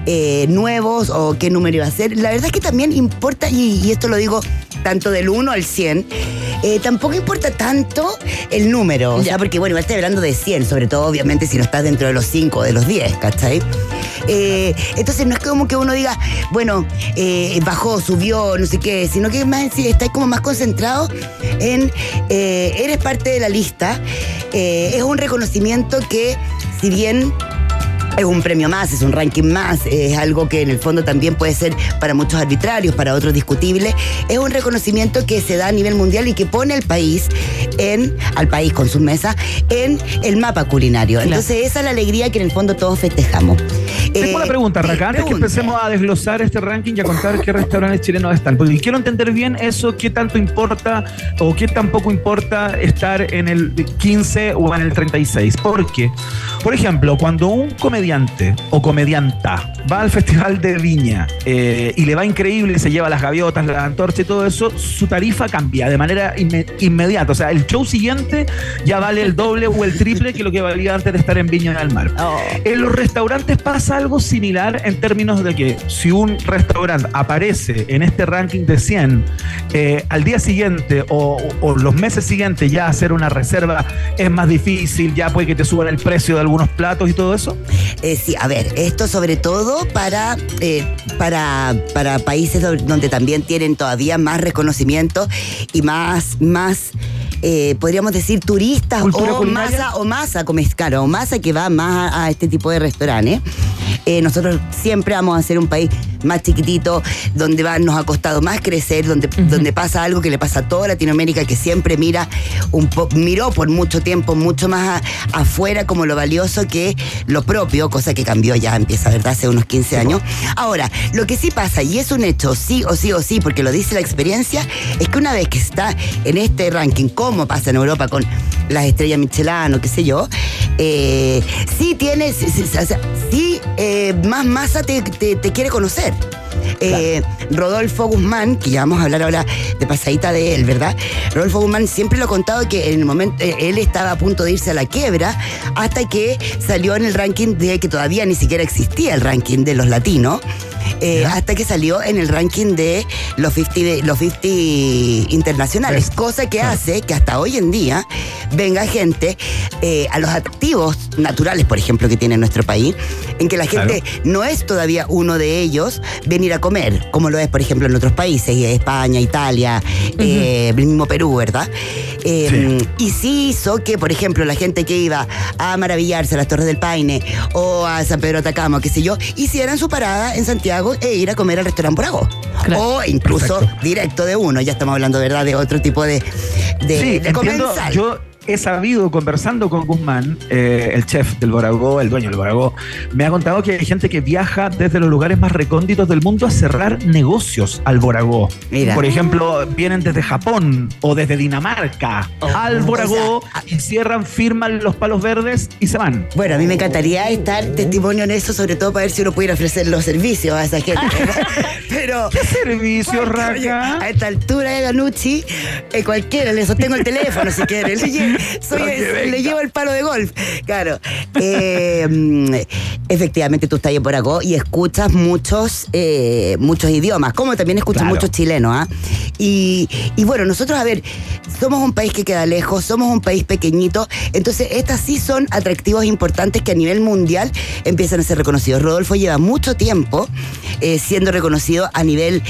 eh, nuevos o qué número iba a ser. La verdad es que también importa, y, y esto lo digo tanto del 1 al 100, eh, tampoco importa tanto el número, o sea, porque bueno, igual estoy hablando de 100, sobre todo obviamente si no estás dentro de los 5 o de los 10, ¿cachai? Eh, entonces no es como que uno diga, bueno, eh, bajó, subió, no sé qué, sino que más sí, está como más concentrado en eh, eres parte de la lista. Es un reconocimiento que, si bien es un premio más, es un ranking más, es algo que en el fondo también puede ser para muchos arbitrarios, para otros discutible. Es un reconocimiento que se da a nivel mundial y que pone al país en, al país con sus mesas, en el mapa culinario. Entonces esa es la alegría que en el fondo todos festejamos. Tengo Eh, una pregunta, Raca, antes que empecemos a desglosar este ranking y a contar qué restaurantes chilenos están. Porque quiero entender bien eso, qué tanto importa o qué tampoco importa estar en el 15 o en el 36. Porque, por ejemplo, cuando un comediante o comedianta va al Festival de Viña eh, y le va increíble y se lleva las gaviotas, la antorcha y todo eso, su tarifa cambia de manera inme- inmediata. O sea, el show siguiente ya vale el doble o el triple que lo que valía antes de estar en Viña del Mar. En los restaurantes pasa algo similar en términos de que si un restaurante aparece en este ranking de 100, eh, al día siguiente o, o los meses siguientes ya hacer una reserva es más difícil, ya puede que te suban el precio de algunos platos y todo eso. Eh, sí, a ver, esto sobre todo para, eh, para, para países do- donde también tienen todavía más reconocimiento y más, más eh, podríamos decir, turistas ¿Cultura o culinaria? masa, o masa, como claro, o masa que va más a, a este tipo de restaurantes. Eh, nosotros siempre vamos a ser un país más chiquitito, donde va, nos ha costado más crecer, donde, donde pasa algo que le pasa a toda Latinoamérica, que siempre mira un po- miró por mucho tiempo mucho más a- afuera como lo valioso que lo propio, cosa que cambió ya, empieza, ¿verdad? Hace unos 15 años. Ahora, lo que sí pasa, y es un hecho, sí o sí o sí, porque lo dice la experiencia, es que una vez que está en este ranking, como pasa en Europa con las estrellas Michelin o qué sé yo, eh, sí tienes, sí, eh, más masa te, te- te quiere conocer. Eh, Rodolfo Guzmán, que ya vamos a hablar ahora de pasadita de él, ¿verdad? Rodolfo Guzmán siempre lo ha contado que en el momento eh, él estaba a punto de irse a la quiebra hasta que salió en el ranking de que todavía ni siquiera existía el ranking de los latinos. eh, hasta que salió en el ranking de los 50, de- los 50 internacionales, cosa que hace que hasta hoy en día venga gente eh, a los activos naturales, por ejemplo, que tiene nuestro país, en que la gente no es todavía uno de ellos venir a comer, como lo es, por ejemplo, en otros países, España, Italia, eh, el mismo Perú, ¿verdad? Eh, Y sí hizo que, por ejemplo, la gente que iba a maravillarse a las Torres del Paine o a San Pedro Atacama, qué sé yo, hicieran su parada en Santiago e ir a comer al restaurante Porago. O incluso directo de uno, ya estamos hablando, ¿verdad?, de otro tipo de, de, sí, de entiendo. comensal. Yo he sabido, conversando con Guzmán, eh, el chef del Boragó, el dueño del Boragó, me ha contado que hay gente que viaja desde los lugares más recónditos del mundo a cerrar negocios al Boragó. Mira. Por ejemplo, vienen desde Japón o desde Dinamarca al Boragó y cierran, firman los palos verdes y se van. Bueno, a mí me encantaría estar testimonio en eso, sobre todo para ver si uno pudiera ofrecer los servicios a esa gente. Pero. ¿Qué servicios, Raca? A esta altura de Ganucci, eh, cualquiera, le sostengo el teléfono si quiere. Le, soy- le llevo el palo de golf. Claro. Eh, mm, efectivamente, tú estás por acá y escuchas muchos, eh, muchos idiomas, como también escuchas Claro. muchos chilenos. ¿ah? Y, y bueno, nosotros, a ver, somos un país que queda lejos, somos un país pequeñito, entonces estas sí son atractivos importantes que a nivel mundial empiezan a ser reconocidos. Rodolfo lleva mucho tiempo eh, siendo reconocido a nivel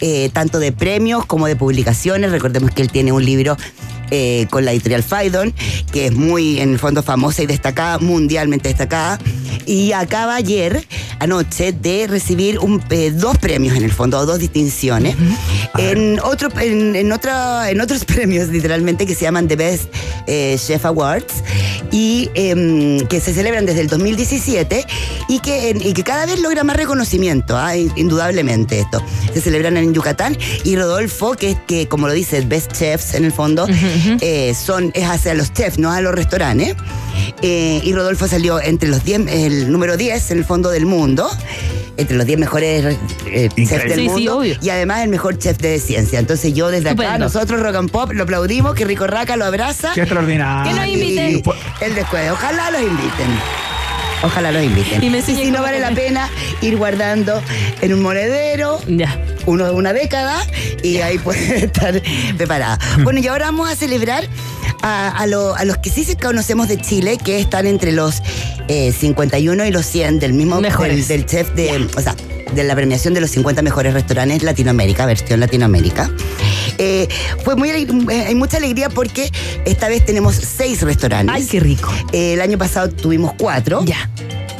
eh, tanto de premios como de publicaciones. Recordemos que él tiene un libro eh, con la editorial Faidon, que es muy, en el fondo, famosa y destacada, mundialmente destacada. Y acaba ayer, anoche, de recibir un, eh, dos premios, en el fondo, o dos distinciones, en, otro, en, en otra- en otros premios, literalmente, que se llaman The Best eh, Chef Awards. y em, que se celebran desde el 2017 y que, en- y que cada vez logra más reconocimiento, ah, in- indudablemente esto. Se celebran en Yucatán y Rodolfo, que es que, como lo dice, Best Chefs en el fondo, eh, son, es hacia los chefs, no a los restaurantes. Eh, y Rodolfo salió entre los 10, el número 10 en el fondo del mundo, entre los 10 mejores eh, chefs del Sí, sí, mundo. obvio. Y además el mejor chef de ciencia. Entonces yo desde acá, nosotros Rock and Pop, lo aplaudimos, que Rico Raca lo abraza. Qué extraordinario. Que nos inviten. Y el descuento. Ojalá los inviten. Ojalá los inviten. Y me Y si no vale la pena ir guardando en un monedero Ya. uno, una década y ahí puede estar preparada. Bueno, y ahora vamos a celebrar a, a lo- a los que sí se conocemos de Chile, que están entre los eh, 51 y los 100 del mismo del, del chef de, o sea, de la premiación de los 50 mejores restaurantes Latinoamérica, versión Latinoamérica. Eh, fue muy eh, hay mucha alegría porque esta vez tenemos seis restaurantes. Ay, qué rico. Eh, el año pasado tuvimos cuatro. Ya.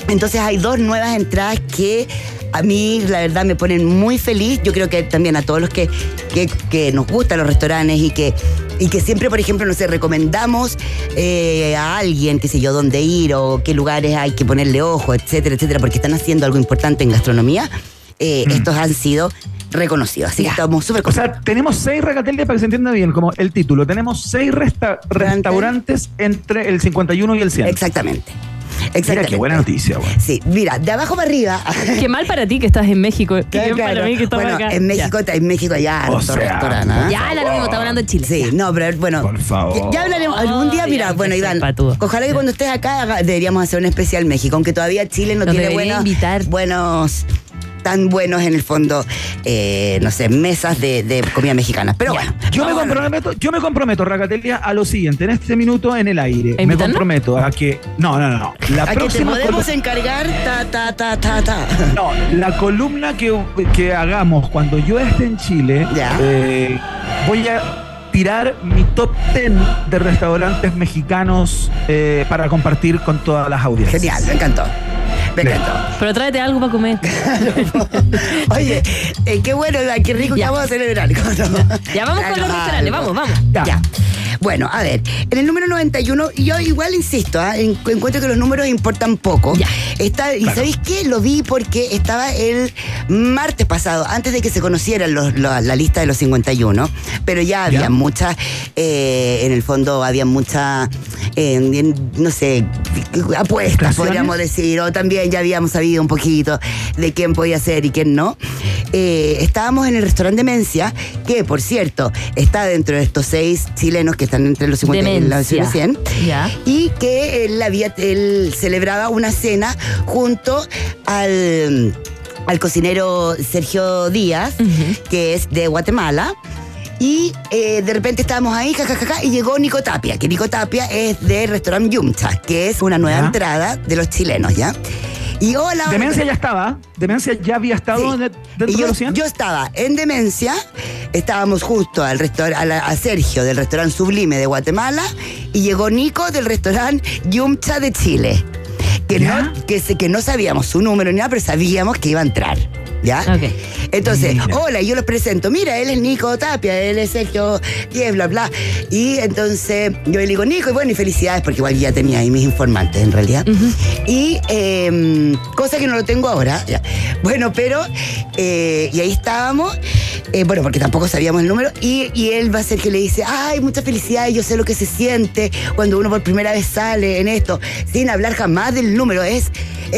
Entonces hay dos nuevas entradas que a mí la verdad me ponen muy feliz. Yo creo que también a todos los que, que, que nos gustan los restaurantes y que, y que siempre, por ejemplo, no sé, recomendamos eh, a alguien, qué sé yo, dónde ir o qué lugares hay que ponerle ojo, etcétera, etcétera, porque están haciendo algo importante en gastronomía. Eh, Estos han sido reconocidos. Así que estamos súper O sea, tenemos seis recateles para que se entienda bien, como el título. Tenemos seis resta- restaurantes entre el 51 y el 100. Exactamente. Mira Exactamente. qué buena noticia, güey. Sí, mira, de abajo para arriba. Qué mal para ti que estás en México. Qué bien Claro. para mí que estamos bueno, acá. en México, en México ya O sea, restaurante. Ya, mismo, estamos hablando de Chile. Sí, no, pero bueno. Por favor. Ya, ya hablaremos algún día, mira, bueno, Iván, ojalá que cuando estés acá deberíamos hacer un especial México, aunque todavía Chile no Nos tiene buenos, invitar. buenos, tan buenos en el fondo, eh, no sé, mesas de, de comida mexicana. Pero bueno, Yo me comprometo, yo me comprometo, Racatelia, a lo siguiente, en este minuto en el aire. Me comprometo a que. No, no, no. no. La a que te próxima podemos encargar, ta, ta, ta, ta, ta. No, la columna que, que hagamos cuando yo esté en Chile, Ya. eh, voy a tirar mi top 10 de restaurantes mexicanos eh, para compartir con todas las audiencias. Genial, me encantó. Me encantó. Pero tráete algo para comer. Oye, eh, qué bueno, qué rico que Ya. vamos a celebrar. Ya vamos con los restaurantes, vamos, vamos. Ya. Bueno, a ver, en el número 91, y yo igual insisto. En- encuentro que los números importan poco. Ya. Está, ¿Y sabéis qué? Lo vi porque estaba el martes pasado, antes de que se conocieran los- lo- la lista de los 51, pero ya había Ya. muchas, eh, en el fondo había muchas, eh, no sé, apuestas, podríamos decir, o también ya habíamos sabido un poquito de quién podía ser y quién no. Eh, estábamos en el restaurante Demencia, que por cierto está dentro de estos seis chilenos que están entre los 50 y los Demencia. 100, Ya. y que él, había, él celebraba una cena junto al, al cocinero Sergio Díaz, que es de Guatemala. Y eh, de repente estábamos ahí, jajajaja, y llegó Nico Tapia, que Nico Tapia es del restaurante Yumcha, que es una nueva entrada de los chilenos, ¿ya? Y hola, Demencia ya estaba. Demencia ya había estado Sí. de- dentro Y de yo, los 100. yo estaba en demencia, estábamos justo al a, la- a Sergio del restaurante Sublime de Guatemala y llegó Nico del restaurante Yumcha de Chile. Que ¿Ya? no, que, que no sabíamos su número ni nada, pero sabíamos que iba a entrar. ¿Ya? Ok. Entonces, Mira. hola, y yo los presento. Mira, él es Nico Tapia, él es Sergio Diez, bla, bla. Y entonces yo le digo, Nico, y bueno, y felicidades, porque igual ya tenía ahí mis informantes en realidad. Y eh, cosa que no lo tengo ahora. ya. Bueno, pero, eh, y ahí estábamos, eh, bueno, porque tampoco sabíamos el número, y, y él va a ser que le dice, ay, muchas felicidades, yo sé lo que se siente cuando uno por primera vez sale en esto, sin hablar jamás del número. Es,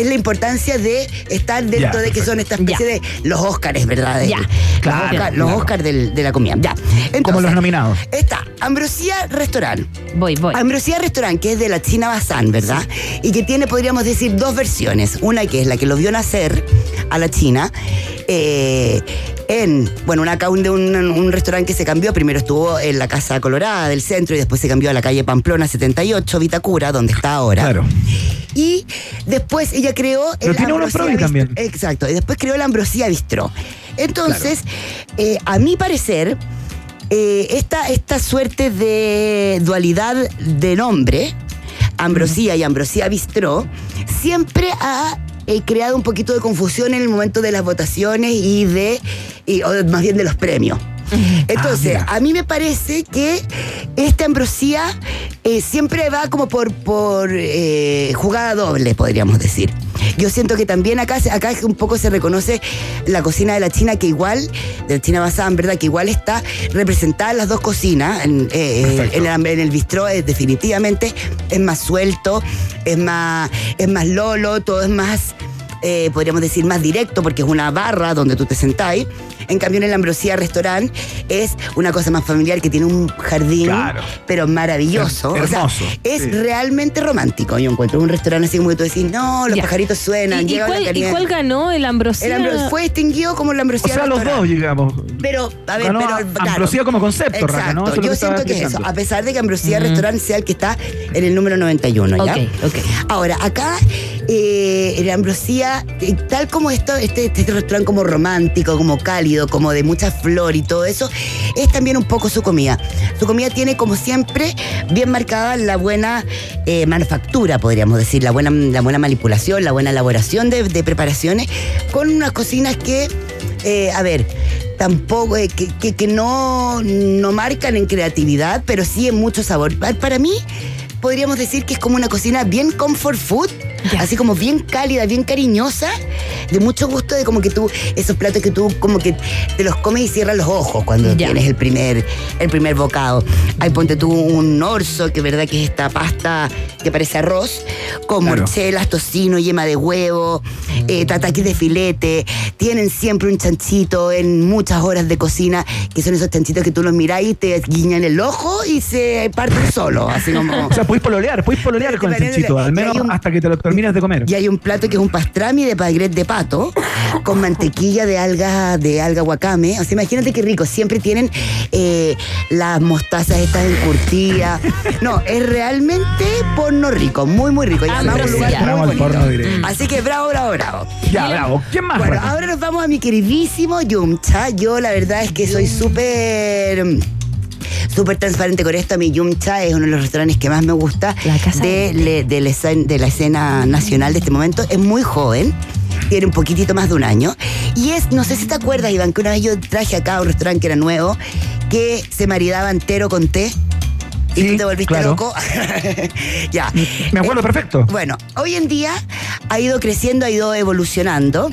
es la importancia de estar dentro Ya, de que son esta especie de los Óscares, ¿verdad? De- Ya. Los Claro, Óscar- los claro. Óscar del- de la comida. Ya. Entonces, Como los nominados. Está Ambrosía Restaurant. Voy, voy. Ambrosía Restaurant, que es de la China Bazán, ¿verdad? Y que tiene, podríamos decir, dos versiones. Una que es la que lo vio nacer a la China. eh, en, bueno, una, un, de un, un restaurante que se cambió. Primero estuvo en la Casa Colorada del centro y después se cambió a la calle Pamplona 78, Vitacura, donde está ahora. Claro. Y después ella creó. Pero tiene Ambrosía también. Exacto. Y después creó la Ambrosía Bistró. Entonces, eh, a mi parecer, eh, esta, esta suerte de dualidad de nombre, Ambrosía y Ambrosía Bistró, siempre ha eh, creado un poquito de confusión en el momento de las votaciones y de, o más bien de los premios. Entonces, Ah, a mí me parece que esta ambrosía eh, siempre va como por, por eh, jugada doble, podríamos decir. Yo siento que también acá, acá un poco se reconoce la cocina de la China, que igual, de la China basada, ¿verdad? Que igual está representada en las dos cocinas. En, eh, en el, en el bistró, eh, definitivamente, es más suelto, es más, es más lolo, todo es más eh, podríamos decir, más directo, porque es una barra donde tú te sentáis. En cambio, en el Ambrosía Restaurant es una cosa más familiar que tiene un jardín, Claro. pero maravilloso. Her- O sea, hermoso, es sí. realmente romántico. Yo encuentro un restaurante así como que tú decís, no, los Ya. pajaritos suenan, ¿Y, y llega la cuál, y cuál ganó el Ambrosía? El fue distinguido como el O Ambrosía sea, los dos, digamos. Pero, a ver, Ganó pero. claro. Ambrosía como concepto, Raca, ¿no? Eso Exacto. lo Yo que siento que es eso. A pesar de que Ambrosía Restaurant sea el que está en el número 91, ¿ya? Ok, ok. Ahora, acá, eh, el Ambrosía, eh, tal como esto, este, este restaurante como romántico, como cálido, como de mucha flor y todo eso, es también un poco su comida. Su comida tiene, como siempre, bien marcada la buena eh, manufactura, podríamos decir, la buena, la buena manipulación, la buena elaboración de, de preparaciones, con unas cocinas que, eh, a ver, tampoco, que, que- que no, no marcan en creatividad, pero sí en mucho sabor. Pa- Para mí, podríamos decir que es como una cocina bien comfort food, así como bien cálida, bien cariñosa, de mucho gusto, de como que tú, esos platos que tú como que te los comes y cierras los ojos cuando tienes el primer, el primer bocado. Ahí ponte tú un orzo, que verdad que es esta pasta que parece arroz, con Claro. morchelas, tocino, yema de huevo, eh, tataquis de filete. Tienen siempre un chanchito en muchas horas de cocina, que son esos chanchitos que tú los mirás y te guiñan el ojo y se parten solo, así como... O sea, podéis pololear, podéis pololear con el chanchito, al menos un- hasta que te lo terminas de comer. Y hay un plato que es un pastrami de pagret de pato con mantequilla de alga de alga wakame. O sea, imagínate qué rico. Siempre tienen eh, las mostazas estas encurtidas. No, es realmente porno rico, muy, muy rico. Y además un lugar Ambrosía. muy Bravo al bonito. porno directo. Así que bravo, bravo, bravo. Ya, bravo. ¿Quién más? Bueno, ahora nos vamos a mi queridísimo Yumcha. Yo la verdad es que soy súper súper transparente con esto. Mi Yumcha es uno de los restaurantes que más me gusta La casa de, la escena, de la escena nacional de este momento. Es muy joven. Tiene un poquitito más de un año. Y es, no sé si te acuerdas, Iván, que una vez yo traje acá un restaurante que era nuevo, que se maridaba entero con té. Y Sí, tú te volviste claro. loco. ya. Me acuerdo perfecto. Bueno, hoy en día ha ido creciendo, ha ido evolucionando.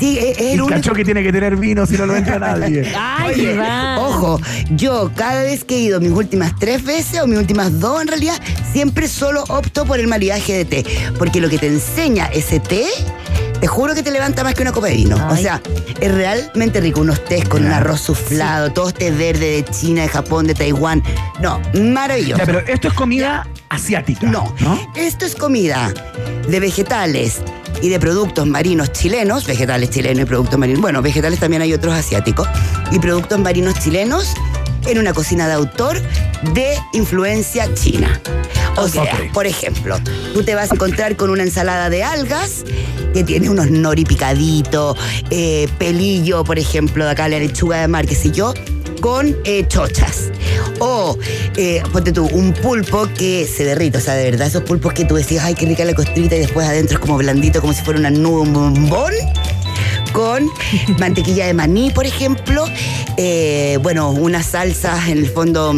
Sí, es, es Y el único. cachó que tiene que tener vino si no lo entra nadie. Ay, Oye, ojo, yo cada vez que he ido mis últimas tres veces o mis últimas dos en realidad, siempre solo opto por el maridaje de té. Porque lo que te enseña ese té, te juro que te levanta más que una copa de vino. O sea, es realmente rico. Unos tés con un arroz suflado, todos tés verde de China, de Japón, de Taiwán. No, maravilloso. Ya, pero esto es comida asiática. No, esto es comida de vegetales y de productos marinos chilenos, vegetales chilenos y productos marinos. Bueno, vegetales también hay otros asiáticos. Y productos marinos chilenos en una cocina de autor de influencia china. O sea, por ejemplo, tú te vas a encontrar con una ensalada de algas que tiene unos nori picaditos, eh, pelillo, por ejemplo, de acá la lechuga de mar, qué sé yo, con eh, chochas. O, eh, ponte tú, un pulpo que se derrite. O sea, de verdad, esos pulpos que tú decías, ay, qué rica la costrita, y después adentro es como blandito, como si fuera una nube, un bombón. Con mantequilla de maní, por ejemplo. Eh, bueno, unas salsas en el fondo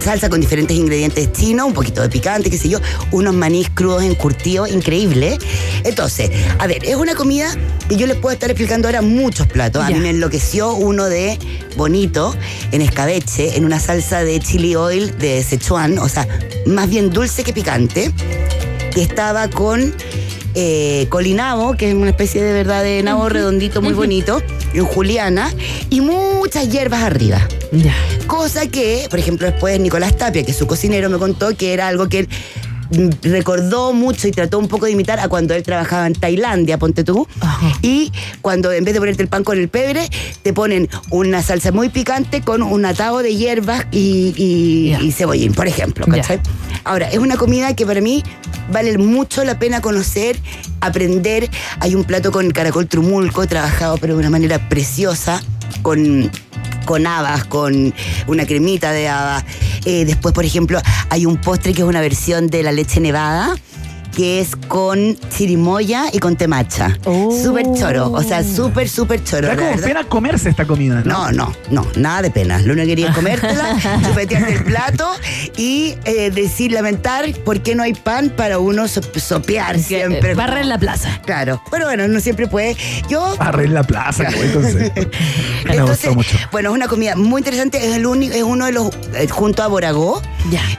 salsa con diferentes ingredientes chinos, un poquito de picante, qué sé yo, unos manís crudos encurtidos, increíble. Entonces, a ver, es una comida que yo les puedo estar explicando ahora muchos platos. A mí me enloqueció uno de bonito, en escabeche, en una salsa de chili oil de Sichuan, o sea, más bien dulce que picante, que estaba con eh, colinabo, que es una especie de verdad de nabo redondito muy bonito, en juliana, y muchas hierbas arriba. Cosa que, por ejemplo, después Nicolás Tapia, que es su cocinero, me contó que era algo que él mm, recordó mucho y trató un poco de imitar a cuando él trabajaba en Tailandia, ponte tú. Y cuando en vez de ponerte el pan con el pebre, te ponen una salsa muy picante con un atado de hierbas y, y- Ya. y cebollín, por ejemplo. ¿cachai? Ahora, es una comida que para mí vale mucho la pena conocer, aprender. Hay un plato con caracol trumulco, trabajado pero de una manera preciosa, con con habas, con una cremita de habas. Eh, después, por ejemplo, hay un postre que es una versión de la leche nevada, que es con chirimoya y con temacha. Súper choro, o sea, súper, súper choro. Da como verdad. pena comerse esta comida, ¿no? No, no, no, nada de pena. Lo único que quería es comértela, chupetearte el plato y eh, decir, lamentar por qué no hay pan para uno so- sopear siempre. barra en la plaza. Claro, pero bueno, no siempre puede. Yo Barre en la plaza, buen concepto. Me entonces, gustó mucho. bueno, es una comida muy interesante. Es el único, es uno de los, eh, junto a Boragó,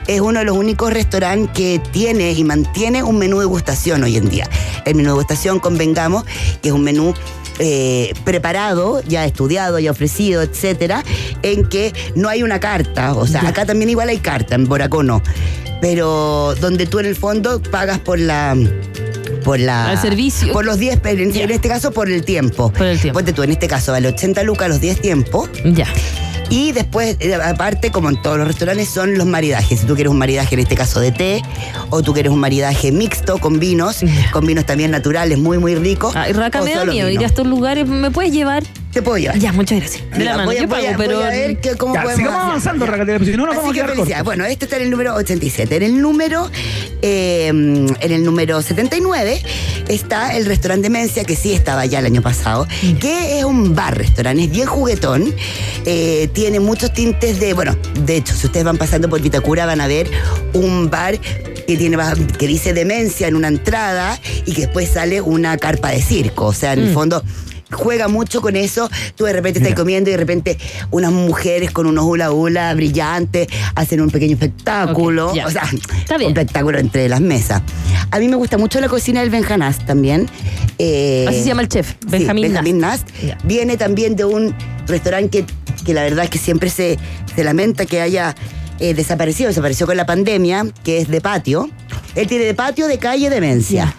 es uno de los únicos restaurantes que tiene y mantiene un menú de degustación hoy en día. El menú de degustación convengamos que es un menú eh, preparado, ya estudiado, ya ofrecido, etcétera, en que no hay una carta. O sea, acá también igual hay carta, en Boracó no. Pero donde tú en el fondo pagas por la por la Al servicio. por los 10 en, en este caso por el tiempo por el tiempo Ponte tú en este caso vale 80 lucas los 10 tiempos ya y después, eh, aparte, como en todos los restaurantes, son los maridajes. Si tú quieres un maridaje, en este caso de té, o tú quieres un maridaje mixto con vinos, con vinos también naturales, muy, muy ricos. Raca, me da miedo ir a estos lugares. ¿Me puedes llevar? Te puedo llevar. Ya, muchas gracias. De la mano, voy a- yo voy pago, a- pero. voy a ver que- cómo Ya, podemos sigamos avanzando, Racatela, porque si no nos Así vamos a que quedar cortos. Bueno, este está en el número 87. En el número, eh, en el número 79 está el restaurante Demencia, que sí estaba ya el año pasado, que es un bar-restaurante, es bien juguetón, eh, tiene muchos tintes de, bueno, de hecho, si ustedes van pasando por Vitacura van a ver un bar que tiene que dice demencia en una entrada y que después sale una carpa de circo. O sea, en el Mm. fondo juega mucho con eso. Tú de repente estás comiendo y de repente unas mujeres con unos hula hula brillantes hacen un pequeño espectáculo. O sea, Está bien. un espectáculo entre las mesas. A mí me gusta mucho la cocina del Benjanás también. Eh, Así se llama el chef, sí, Benjamín Nast. Viene también de un restaurante que, que la verdad es que siempre se, se lamenta que haya eh, desaparecido, desapareció con la pandemia, que es de patio. Él tiene de patio, de calle, demencia.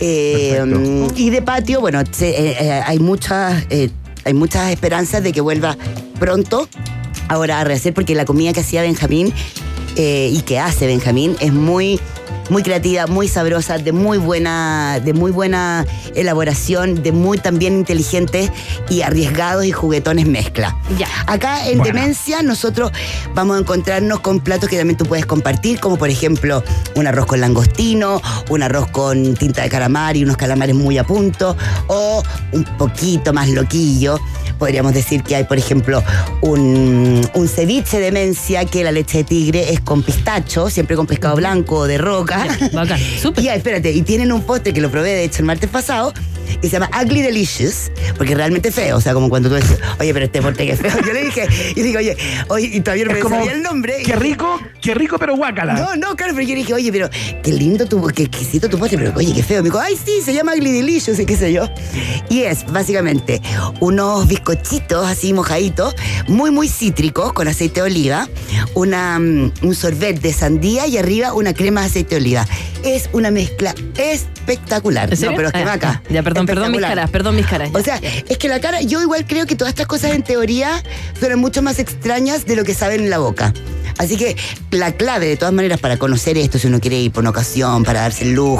Eh, y de patio, bueno, eh, eh, hay muchas eh, hay muchas esperanzas de que vuelva pronto. Ahora a rehacer porque la comida que hacía Benjamín y que hace Benjamín es muy muy creativa, muy sabrosa, de muy buena, de muy buena elaboración, de muy también inteligentes y arriesgados y juguetones mezcla. Ya. Acá en Bueno. Demencia nosotros vamos a encontrarnos con platos que también tú puedes compartir, como por ejemplo un arroz con langostino, un arroz con tinta de calamar y unos calamares muy a punto, o un poquito más loquillo. Podríamos decir que hay, por ejemplo, un, un ceviche de demencia que la leche de tigre es con pistacho, siempre con pescado blanco o de roca. Bacán, Y ya, espérate, y tienen un postre que lo probé, de hecho, el martes pasado, que se llama Ugly Delicious, porque es realmente feo. O sea, como cuando tú dices, oye, pero este postre que es feo. Yo le dije, y digo, oye, oye, y todavía no me como, sabía el nombre. Qué rico, qué rico, pero guácala. No, no, claro, pero yo le dije, oye, pero qué lindo tu, qué exquisito tu postre, pero oye, qué feo. Me dijo, ay, sí, se llama Ugly Delicious, y qué sé yo. Y es básicamente unos bizcochitos así mojaditos, muy, muy cítricos, con aceite de oliva, una, mm, un sorbet de sandía y arriba una crema de aceite de oliva. Es una mezcla espectacular. ¿En serio? No, pero es que Ah, vaca. ya, perdón, perdón mis caras, perdón mis caras. O sea, es que la cara, yo igual creo que todas estas cosas en teoría son mucho más extrañas de lo que saben en la boca. Así que la clave, de todas maneras, para conocer esto, si uno quiere ir por una ocasión, para darse el lujo,